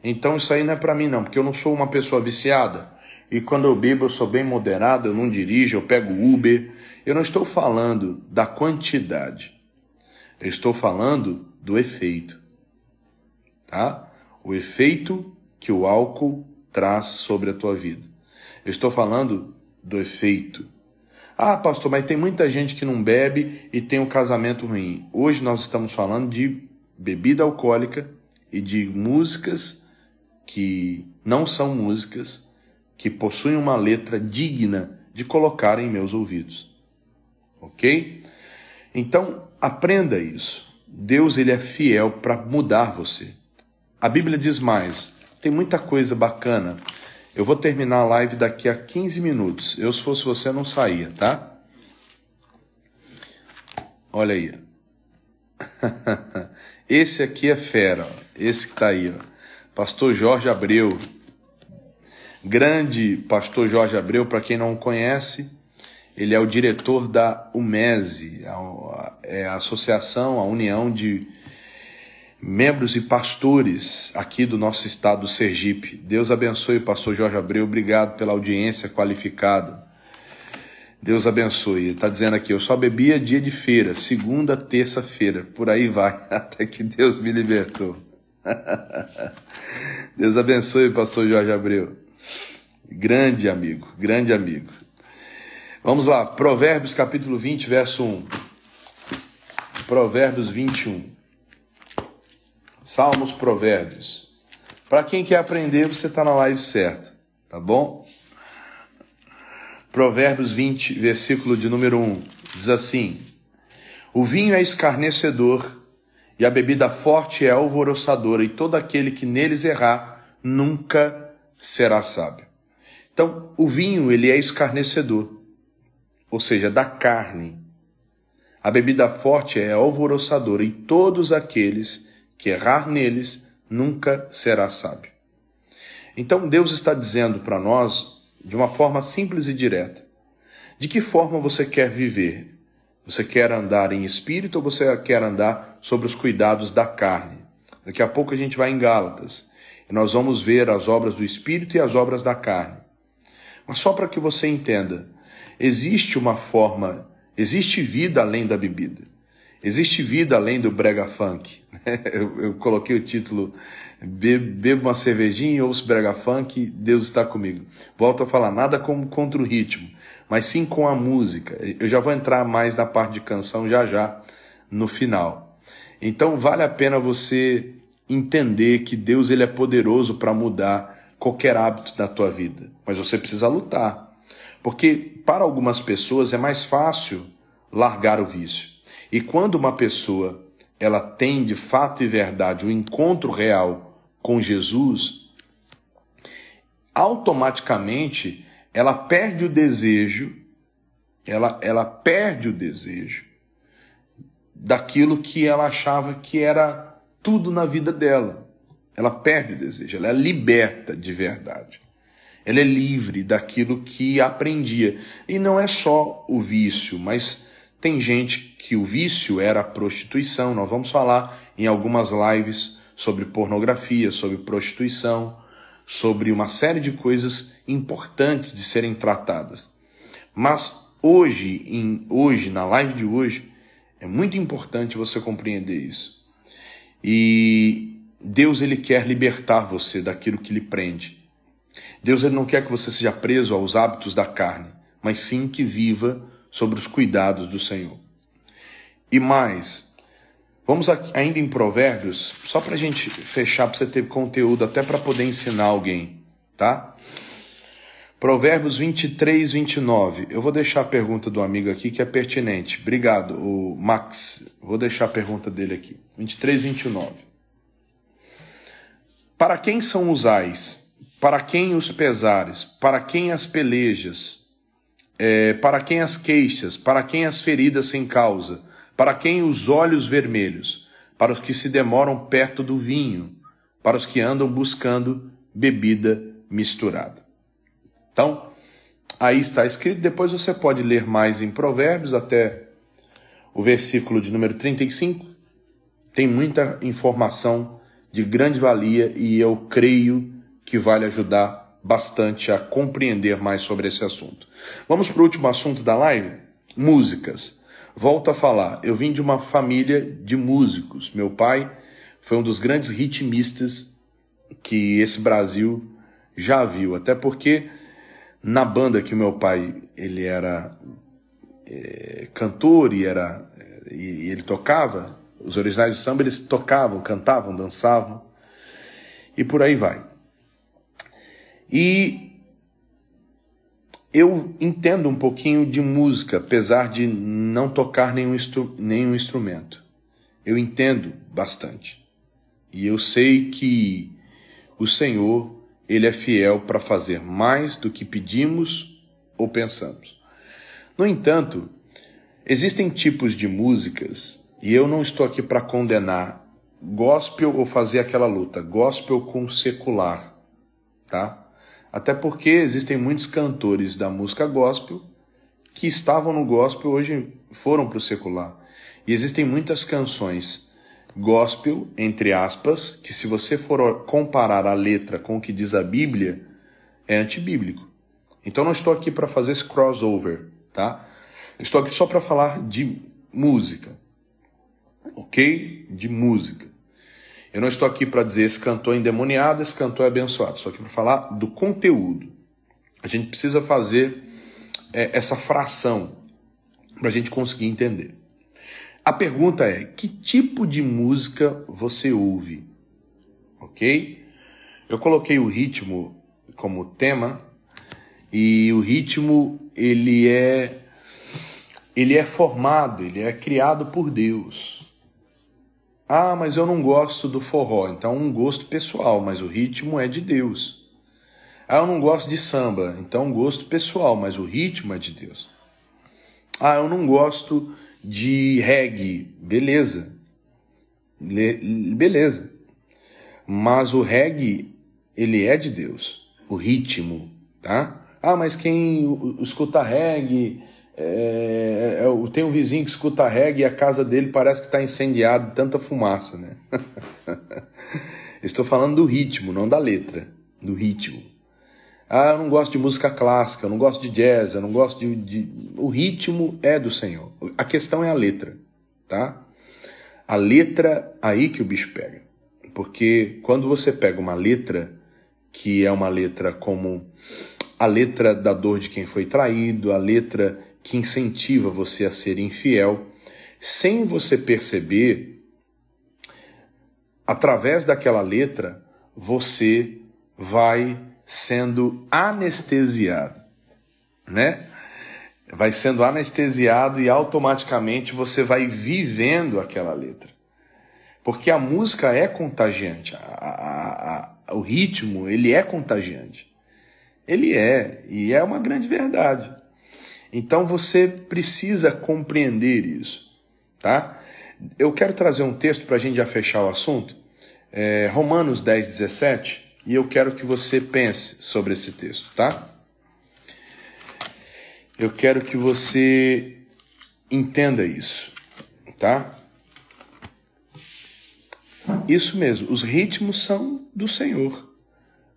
Speaker 1: Então isso aí não é para mim não, porque eu não sou uma pessoa viciada. E quando eu bebo eu sou bem moderado, eu não dirijo, eu pego Uber. Eu não estou falando da quantidade. Eu estou falando do efeito. Tá? O efeito que o álcool traz sobre a tua vida. Eu estou falando do efeito. Ah, pastor, mas tem muita gente que não bebe e tem um casamento ruim. Hoje nós estamos falando de bebida alcoólica e de músicas que não são músicas, que possuem uma letra digna de colocar em meus ouvidos. Ok? Então, aprenda isso. Deus ele é fiel para mudar você. A Bíblia diz mais. Tem muita coisa bacana eu vou terminar a live daqui a 15 minutos. Eu, se fosse você, não saía, tá? Olha aí. Esse aqui é fera, ó. esse que tá aí, ó. Pastor Jorge Abreu. Grande pastor Jorge Abreu, para quem não conhece, ele é o diretor da UMESE, a, é a Associação, a União de membros e pastores aqui do nosso estado do Sergipe. Deus abençoe o pastor Jorge Abreu, obrigado pela audiência qualificada. Deus abençoe. Está dizendo aqui, eu só bebia dia de feira, segunda, terça-feira, por aí vai, até que Deus me libertou. Deus abençoe pastor Jorge Abreu. Grande amigo, grande amigo. Vamos lá, Provérbios capítulo 20, verso 1. Provérbios 21. Salmos, Provérbios. Para quem quer aprender, você está na live certa, tá bom? Provérbios 20, versículo de número 1, diz assim: O vinho é escarnecedor e a bebida forte é alvoroçadora, e todo aquele que neles errar nunca será sábio. Então, o vinho, ele é escarnecedor, ou seja, da carne. A bebida forte é alvoroçadora, e todos aqueles que errar neles nunca será sábio. Então Deus está dizendo para nós, de uma forma simples e direta, de que forma você quer viver? Você quer andar em espírito ou você quer andar sobre os cuidados da carne? Daqui a pouco a gente vai em Gálatas e nós vamos ver as obras do espírito e as obras da carne. Mas só para que você entenda, existe uma forma, existe vida além da bebida. Existe vida além do brega funk. Eu, eu coloquei o título Bebo uma cervejinha ouço brega funk, Deus está comigo. Volto a falar, nada como contra o ritmo, mas sim com a música. Eu já vou entrar mais na parte de canção já já, no final. Então vale a pena você entender que Deus ele é poderoso para mudar qualquer hábito da tua vida, mas você precisa lutar. Porque para algumas pessoas é mais fácil largar o vício. E quando uma pessoa ela tem de fato e verdade o um encontro real com Jesus, automaticamente ela perde o desejo, ela, ela perde o desejo daquilo que ela achava que era tudo na vida dela. Ela perde o desejo, ela é liberta de verdade. Ela é livre daquilo que aprendia. E não é só o vício, mas tem gente que o vício era a prostituição. Nós vamos falar em algumas lives sobre pornografia, sobre prostituição, sobre uma série de coisas importantes de serem tratadas. Mas hoje, em, hoje, na live de hoje, é muito importante você compreender isso. E Deus ele quer libertar você daquilo que lhe prende. Deus ele não quer que você seja preso aos hábitos da carne, mas sim que viva sobre os cuidados do Senhor. E mais, vamos aqui, ainda em Provérbios, só para a gente fechar, para você ter conteúdo até para poder ensinar alguém, tá? Provérbios 23, 29. Eu vou deixar a pergunta do amigo aqui que é pertinente. Obrigado, o Max. Vou deixar a pergunta dele aqui. 23, 29. Para quem são os ais? Para quem os pesares? Para quem as pelejas? é, para quem as queixas, para quem as feridas sem causa, Para quem os olhos vermelhos? Para os que se demoram perto do vinho, para os que andam buscando bebida misturada. Então, aí está escrito, depois você pode ler mais em Provérbios até o versículo de número 35. Tem muita informação de grande valia e eu creio que vale ajudar bastante a compreender mais sobre esse assunto. Vamos para o último assunto da live? Músicas. Volto a falar, eu vim de uma família de músicos. Meu pai foi um dos grandes ritmistas que esse Brasil já viu, até porque na banda que meu pai ele era é, cantor e era e, e ele tocava, os originais do samba, eles tocavam, cantavam, dançavam e por aí vai. E eu entendo um pouquinho de música, apesar de não tocar nenhum, instru nenhum instrumento. Eu entendo bastante. E eu sei que o Senhor, Ele é fiel para fazer mais do que pedimos ou pensamos. No entanto, existem tipos de músicas e eu não estou aqui para condenar gospel ou fazer aquela luta, gospel com secular, tá? Até porque existem muitos cantores da música gospel que estavam no gospel hoje foram para o secular. E existem muitas canções gospel, entre aspas, que se você for comparar a letra com o que diz a Bíblia, é antibíblico. Então não estou aqui para fazer esse crossover, tá? Estou aqui só para falar de música ok? De música. Eu não estou aqui para dizer esse cantor é endemoniado, esse cantor é abençoado. Estou aqui para falar do conteúdo. A gente precisa fazer é, essa fração para a gente conseguir entender. A pergunta é: que tipo de música você ouve? Ok? Eu coloquei o ritmo como tema e o ritmo ele é ele é formado, ele é criado por Deus. Ah, mas eu não gosto do forró. Então, um gosto pessoal, mas o ritmo é de Deus. Ah, eu não gosto de samba. Então, um gosto pessoal, mas o ritmo é de Deus. Ah, eu não gosto de reggae. Beleza. Le beleza. Mas o reggae, ele é de Deus. O ritmo, tá? Ah, mas quem escuta reggae é, é, é tem um vizinho que escuta reggae e a casa dele parece que está incendiado tanta fumaça, né? Estou falando do ritmo, não da letra, do ritmo. Ah, eu não gosto de música clássica, eu não gosto de jazz, eu não gosto de, de... O ritmo é do Senhor. A questão é a letra, tá? A letra, aí que o bicho pega. Porque quando você pega uma letra, que é uma letra como a letra da dor de quem foi traído, a letra que incentiva você a ser infiel, sem você perceber, através daquela letra, você vai sendo anestesiado, né? Vai sendo anestesiado e automaticamente você vai vivendo aquela letra. Porque a música é contagiante, a, a, a, o ritmo, ele é contagiante. Ele é, e é uma grande verdade. Então você precisa compreender isso, tá? Eu quero trazer um texto para a gente já fechar o assunto, é Romanos 10, 17, e eu quero que você pense sobre esse texto, tá? Eu quero que você entenda isso, tá? Isso mesmo, os ritmos são do Senhor.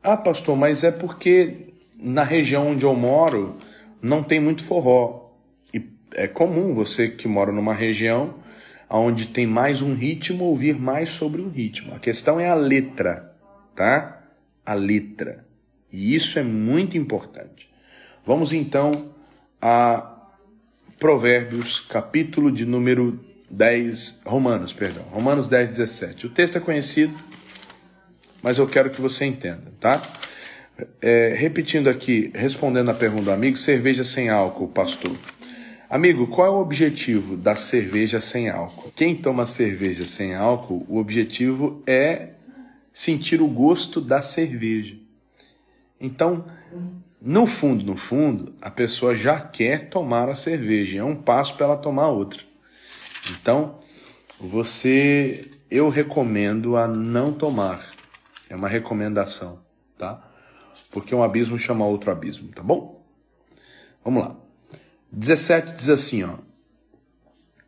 Speaker 1: Ah, pastor, mas é porque na região onde eu moro não tem muito forró. E é comum você que mora numa região onde tem mais um ritmo ouvir mais sobre um ritmo. A questão é a letra, tá? A letra. E isso é muito importante. Vamos então a Provérbios, capítulo de número 10, Romanos, perdão, Romanos 10, 17. O texto é conhecido, mas eu quero que você entenda, tá? É, repetindo aqui, respondendo a pergunta do amigo, cerveja sem álcool, pastor. Amigo, qual é o objetivo da cerveja sem álcool? Quem toma cerveja sem álcool, o objetivo é sentir o gosto da cerveja. Então, no fundo, no fundo, a pessoa já quer tomar a cerveja, é um passo para ela tomar outra. Então, você, eu recomendo a não tomar. É uma recomendação, tá? Porque um abismo chama outro abismo, tá bom? Vamos lá. 17 diz assim, ó.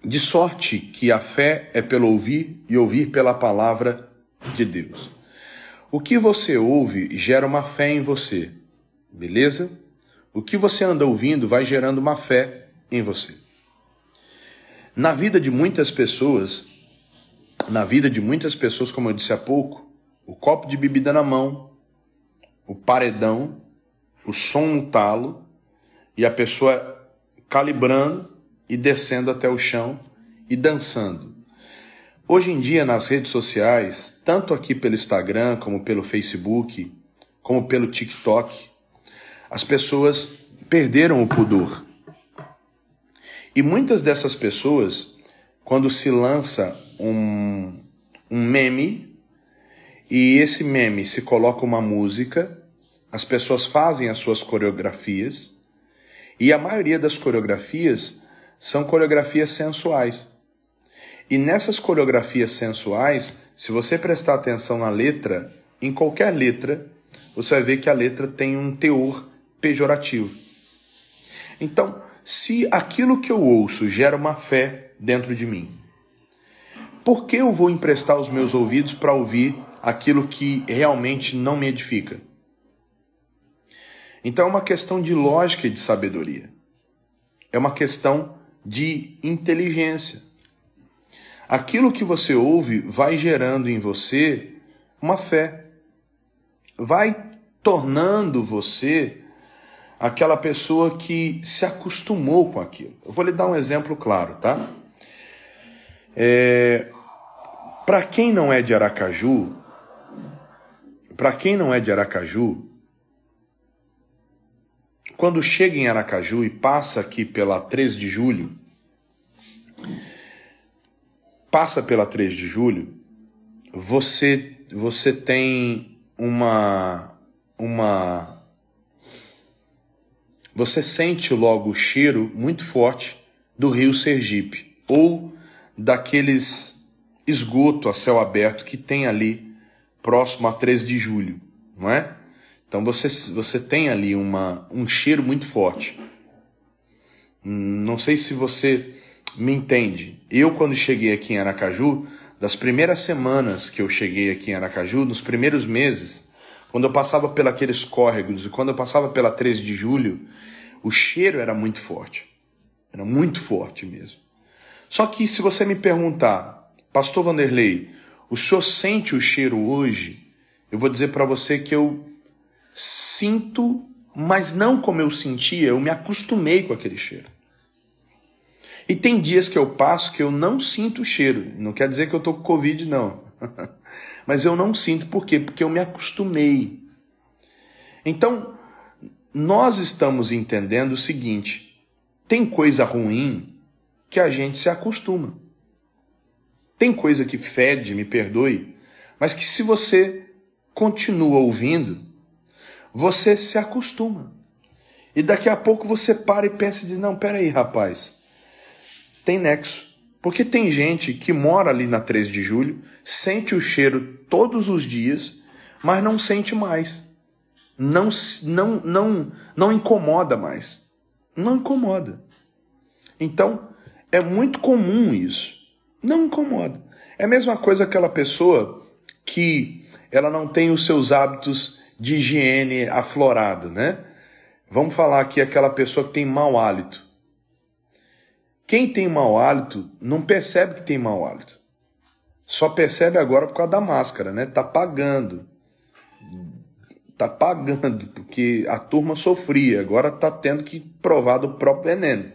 Speaker 1: De sorte que a fé é pelo ouvir e ouvir pela palavra de Deus. O que você ouve gera uma fé em você, beleza? O que você anda ouvindo vai gerando uma fé em você. Na vida de muitas pessoas, na vida de muitas pessoas, como eu disse há pouco, o copo de bebida na mão, o paredão, o som no talo e a pessoa calibrando e descendo até o chão e dançando. Hoje em dia, nas redes sociais, tanto aqui pelo Instagram, como pelo Facebook, como pelo TikTok, as pessoas perderam o pudor. E muitas dessas pessoas, quando se lança um, um meme, e esse meme se coloca uma música, as pessoas fazem as suas coreografias, e a maioria das coreografias são coreografias sensuais. E nessas coreografias sensuais, se você prestar atenção na letra, em qualquer letra, você vai ver que a letra tem um teor pejorativo. Então, se aquilo que eu ouço gera uma fé dentro de mim, por que eu vou emprestar os meus ouvidos para ouvir aquilo que realmente não me edifica? Então é uma questão de lógica e de sabedoria. É uma questão de inteligência. Aquilo que você ouve vai gerando em você uma fé. Vai tornando você aquela pessoa que se acostumou com aquilo. Eu vou lhe dar um exemplo claro, tá? É, para quem não é de Aracaju, para quem não é de Aracaju, quando chega em Aracaju e passa aqui pela 3 de julho, passa pela 3 de julho, você você tem uma uma você sente logo o cheiro muito forte do rio Sergipe ou daqueles esgoto a céu aberto que tem ali próximo a 13 de julho, não é? Então você, você tem ali uma, um cheiro muito forte. Não sei se você me entende. Eu, quando cheguei aqui em Aracaju, das primeiras semanas que eu cheguei aqui em Aracaju, nos primeiros meses, quando eu passava pelos córregos e quando eu passava pela 13 de julho, o cheiro era muito forte. Era muito forte mesmo. Só que se você me perguntar, Pastor Vanderlei, o senhor sente o cheiro hoje? Eu vou dizer para você que eu sinto, mas não como eu sentia, eu me acostumei com aquele cheiro. E tem dias que eu passo que eu não sinto o cheiro. Não quer dizer que eu tô com Covid, não. mas eu não sinto. Por quê? Porque eu me acostumei. Então, nós estamos entendendo o seguinte: tem coisa ruim que a gente se acostuma. Tem coisa que fede, me perdoe, mas que se você continua ouvindo, você se acostuma. E daqui a pouco você para e pensa e diz: Não, peraí, rapaz, tem nexo. Porque tem gente que mora ali na 13 de julho, sente o cheiro todos os dias, mas não sente mais. Não, não, não, não incomoda mais. Não incomoda. Então, é muito comum isso. Não incomoda. É a mesma coisa aquela pessoa que ela não tem os seus hábitos de higiene aflorado, né? Vamos falar aqui aquela pessoa que tem mau hálito. Quem tem mau hálito não percebe que tem mau hálito. Só percebe agora por causa da máscara, né? Tá pagando. Tá pagando, porque a turma sofria, agora tá tendo que provar do próprio veneno.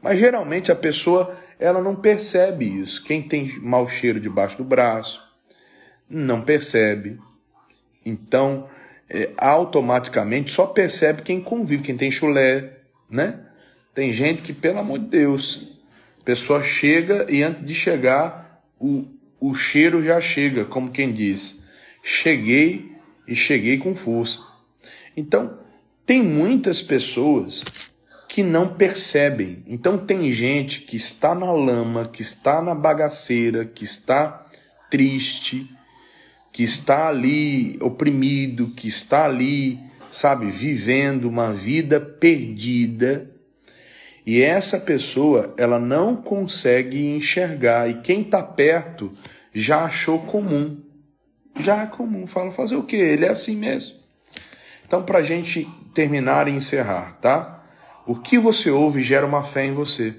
Speaker 1: Mas geralmente a pessoa ela não percebe isso. Quem tem mau cheiro debaixo do braço não percebe. Então, é, automaticamente só percebe quem convive, quem tem chulé, né? Tem gente que, pelo amor de Deus, a pessoa chega e antes de chegar, o, o cheiro já chega, como quem diz. Cheguei e cheguei com força. Então, tem muitas pessoas que não percebem. Então tem gente que está na lama, que está na bagaceira, que está triste, que está ali oprimido, que está ali, sabe, vivendo uma vida perdida. E essa pessoa, ela não consegue enxergar. E quem está perto já achou comum. Já é comum. Fala, fazer o quê? Ele é assim mesmo. Então, para a gente terminar e encerrar, tá? O que você ouve gera uma fé em você.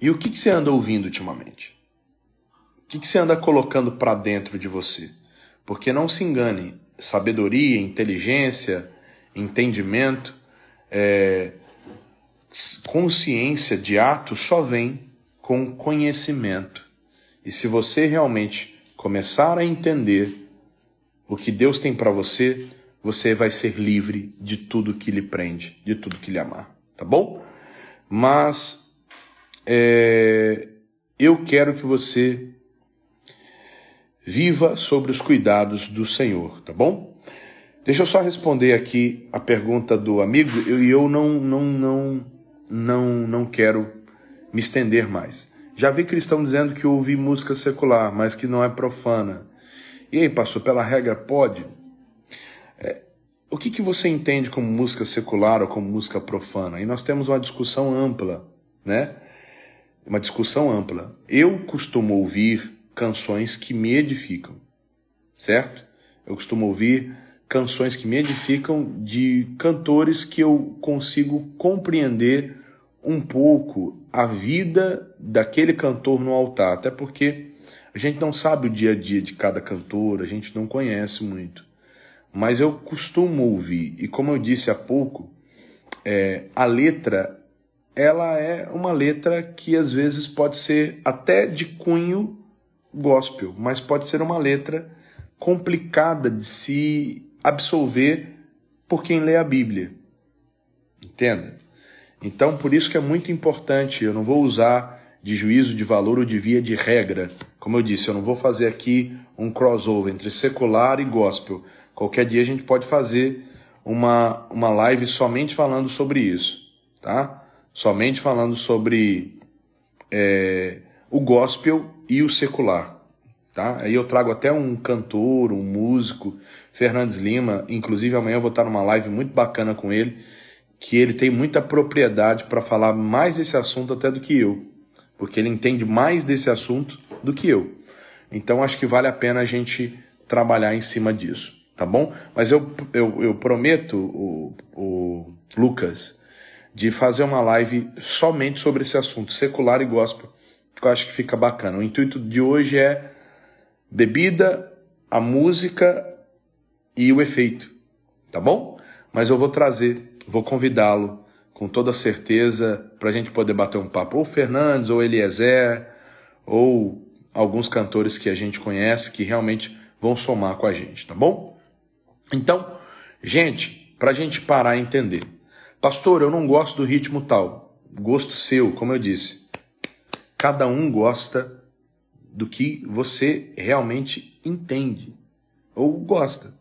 Speaker 1: E o que, que você anda ouvindo ultimamente? O que, que você anda colocando para dentro de você? Porque não se engane, sabedoria, inteligência, entendimento, é, consciência de ato só vem com conhecimento. E se você realmente começar a entender o que Deus tem para você, você vai ser livre de tudo que lhe prende, de tudo que lhe amar, tá bom? Mas é, eu quero que você viva sobre os cuidados do Senhor, tá bom? Deixa eu só responder aqui a pergunta do amigo e eu, eu não, não, não, não, não quero me estender mais. Já vi cristão dizendo que ouvi música secular, mas que não é profana. E aí, pastor, pela regra pode? É, o que, que você entende como música secular ou como música profana? E nós temos uma discussão ampla, né? Uma discussão ampla. Eu costumo ouvir canções que me edificam, certo? Eu costumo ouvir canções que me edificam de cantores que eu consigo compreender um pouco a vida daquele cantor no altar, até porque a gente não sabe o dia a dia de cada cantor, a gente não conhece muito. Mas eu costumo ouvir, e como eu disse há pouco, é, a letra ela é uma letra que às vezes pode ser até de cunho gospel, mas pode ser uma letra complicada de se absolver por quem lê a Bíblia. Entenda? Então, por isso que é muito importante, eu não vou usar de juízo de valor ou de via de regra. Como eu disse, eu não vou fazer aqui um crossover entre secular e gospel. Qualquer dia a gente pode fazer uma, uma live somente falando sobre isso, tá? Somente falando sobre é, o gospel e o secular, tá? Aí eu trago até um cantor, um músico, Fernandes Lima, inclusive amanhã eu vou estar numa live muito bacana com ele, que ele tem muita propriedade para falar mais desse assunto até do que eu, porque ele entende mais desse assunto do que eu. Então acho que vale a pena a gente trabalhar em cima disso tá bom? Mas eu, eu, eu prometo, o, o Lucas, de fazer uma live somente sobre esse assunto, secular e gospel, que eu acho que fica bacana. O intuito de hoje é bebida, a música e o efeito, tá bom? Mas eu vou trazer, vou convidá-lo com toda certeza para a gente poder bater um papo. Ou Fernandes, ou Eliezer, ou alguns cantores que a gente conhece que realmente vão somar com a gente, tá bom? Então, gente, para a gente parar e entender. Pastor, eu não gosto do ritmo tal. Gosto seu, como eu disse. Cada um gosta do que você realmente entende ou gosta.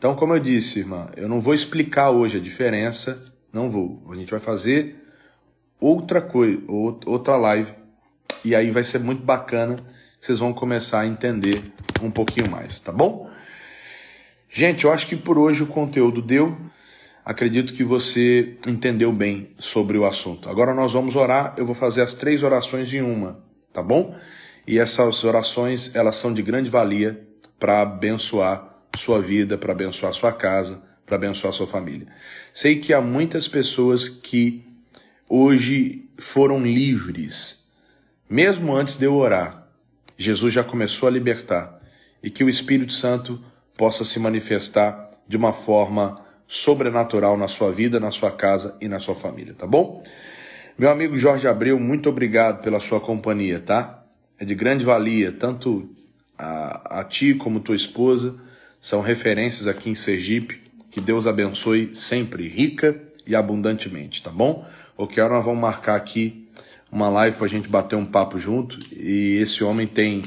Speaker 1: Então, como eu disse, irmã, eu não vou explicar hoje a diferença, não vou. A gente vai fazer outra coisa, outra live, e aí vai ser muito bacana. Vocês vão começar a entender um pouquinho mais, tá bom? Gente, eu acho que por hoje o conteúdo deu. Acredito que você entendeu bem sobre o assunto. Agora nós vamos orar. Eu vou fazer as três orações em uma, tá bom? E essas orações, elas são de grande valia para abençoar sua vida, para abençoar sua casa, para abençoar sua família. Sei que há muitas pessoas que hoje foram livres, mesmo antes de eu orar. Jesus já começou a libertar e que o Espírito Santo possa se manifestar de uma forma sobrenatural na sua vida, na sua casa e na sua família, tá bom? Meu amigo Jorge Abreu, muito obrigado pela sua companhia, tá? É de grande valia, tanto a, a ti como tua esposa, são referências aqui em Sergipe. Que Deus abençoe sempre, rica e abundantemente, tá bom? que hora nós vamos marcar aqui uma live para a gente bater um papo junto e esse homem tem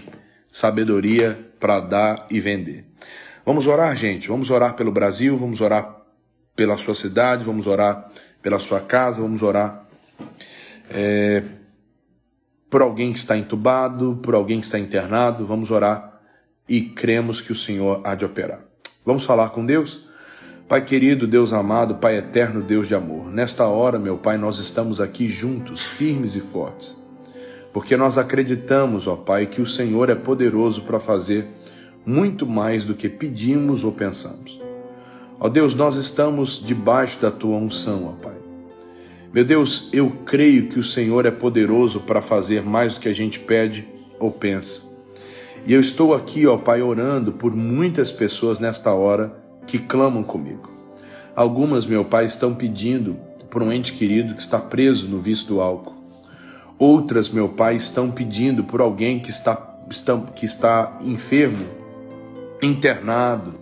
Speaker 1: sabedoria para dar e vender. Vamos orar, gente. Vamos orar pelo Brasil, vamos orar pela sua cidade, vamos orar pela sua casa, vamos orar é, por alguém que está entubado, por alguém que está internado, vamos orar e cremos que o Senhor há de operar. Vamos falar com Deus? Pai querido, Deus amado, Pai eterno, Deus de amor, nesta hora, meu Pai, nós estamos aqui juntos, firmes e fortes, porque nós acreditamos, ó Pai, que o Senhor é poderoso para fazer muito mais do que pedimos ou pensamos. Ó Deus, nós estamos debaixo da tua unção, ó Pai. Meu Deus, eu creio que o Senhor é poderoso para fazer mais do que a gente pede ou pensa. E eu estou aqui, ó Pai, orando por muitas pessoas nesta hora que clamam comigo. Algumas, meu Pai, estão pedindo por um ente querido que está preso no vício do álcool. Outras, meu Pai, estão pedindo por alguém que está, está, que está enfermo internado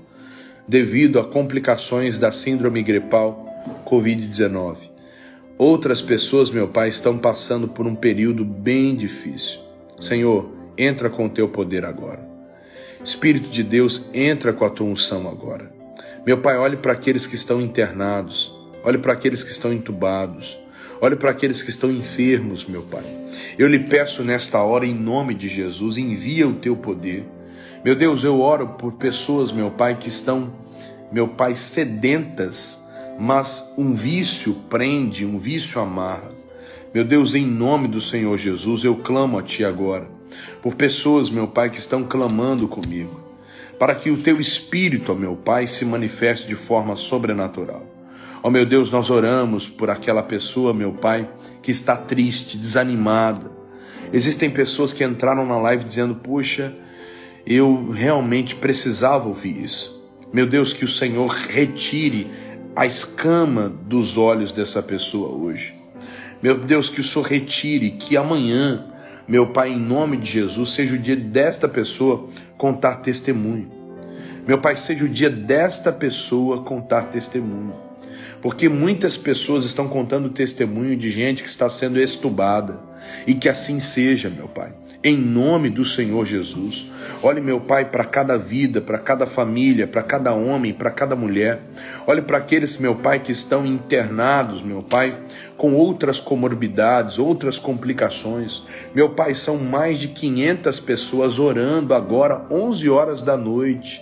Speaker 1: devido a complicações da síndrome gripal Covid-19. Outras pessoas, meu Pai, estão passando por um período bem difícil. Senhor, entra com o teu poder agora. Espírito de Deus, entra com a tua unção agora. Meu Pai, olhe para aqueles que estão internados, olhe para aqueles que estão entubados, olhe para aqueles que estão enfermos, meu Pai. Eu lhe peço nesta hora, em nome de Jesus, envia o teu poder meu Deus, eu oro por pessoas, meu Pai, que estão, meu Pai, sedentas, mas um vício prende, um vício amarra. Meu Deus, em nome do Senhor Jesus, eu clamo a Ti agora, por pessoas, meu Pai, que estão clamando comigo, para que o Teu Espírito, ó meu Pai, se manifeste de forma sobrenatural. Ó meu Deus, nós oramos por aquela pessoa, meu Pai, que está triste, desanimada. Existem pessoas que entraram na live dizendo: Puxa, eu realmente precisava ouvir isso. Meu Deus, que o Senhor retire a escama dos olhos dessa pessoa hoje. Meu Deus, que o Senhor retire, que amanhã, meu Pai, em nome de Jesus, seja o dia desta pessoa contar testemunho. Meu Pai, seja o dia desta pessoa contar testemunho. Porque muitas pessoas estão contando testemunho de gente que está sendo estubada. E que assim seja, meu Pai em nome do Senhor Jesus. Olhe, meu Pai, para cada vida, para cada família, para cada homem, para cada mulher. Olhe para aqueles, meu Pai, que estão internados, meu Pai, com outras comorbidades, outras complicações. Meu Pai, são mais de 500 pessoas orando agora, 11 horas da noite.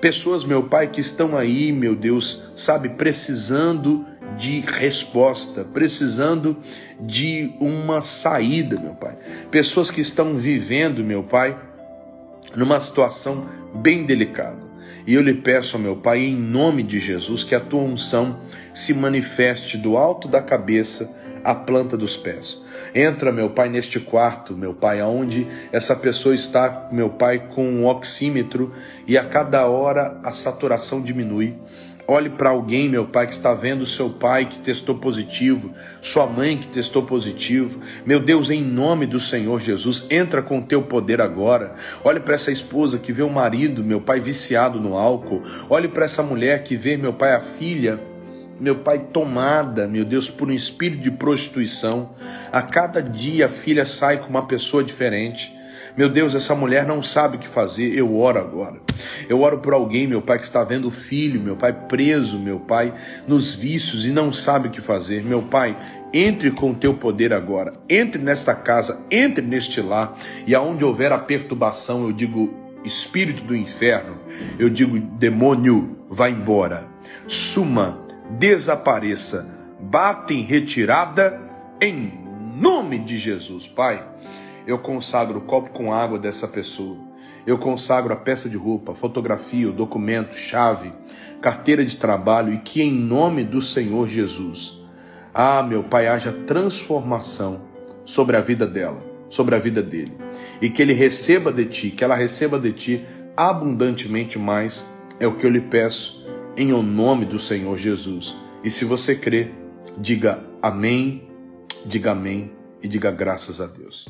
Speaker 1: Pessoas, meu Pai, que estão aí, meu Deus, sabe, precisando de resposta, precisando de uma saída, meu Pai. Pessoas que estão vivendo, meu Pai, numa situação bem delicada. E eu lhe peço, meu Pai, em nome de Jesus, que a tua unção se manifeste do alto da cabeça à planta dos pés. Entra, meu Pai, neste quarto, meu Pai, aonde essa pessoa está, meu Pai, com um oxímetro e a cada hora a saturação diminui. Olhe para alguém, meu pai, que está vendo seu pai que testou positivo, sua mãe que testou positivo. Meu Deus, em nome do Senhor Jesus, entra com o teu poder agora. Olhe para essa esposa que vê o marido, meu pai, viciado no álcool. Olhe para essa mulher que vê, meu pai, a filha meu pai, tomada, meu Deus, por um espírito de prostituição. A cada dia a filha sai com uma pessoa diferente. Meu Deus, essa mulher não sabe o que fazer. Eu oro agora. Eu oro por alguém, meu pai, que está vendo o filho, meu pai, preso, meu pai, nos vícios e não sabe o que fazer. Meu pai, entre com o teu poder agora. Entre nesta casa, entre neste lar. E aonde houver a perturbação, eu digo espírito do inferno, eu digo demônio, vá embora. Suma, desapareça. Bate em retirada em nome de Jesus, Pai eu consagro o copo com água dessa pessoa. Eu consagro a peça de roupa, fotografia, o documento, chave, carteira de trabalho e que em nome do Senhor Jesus, ah, meu Pai, haja transformação sobre a vida dela, sobre a vida dele. E que ele receba de ti, que ela receba de ti abundantemente mais, é o que eu lhe peço, em o nome do Senhor Jesus. E se você crê, diga amém, diga amém e diga graças a Deus.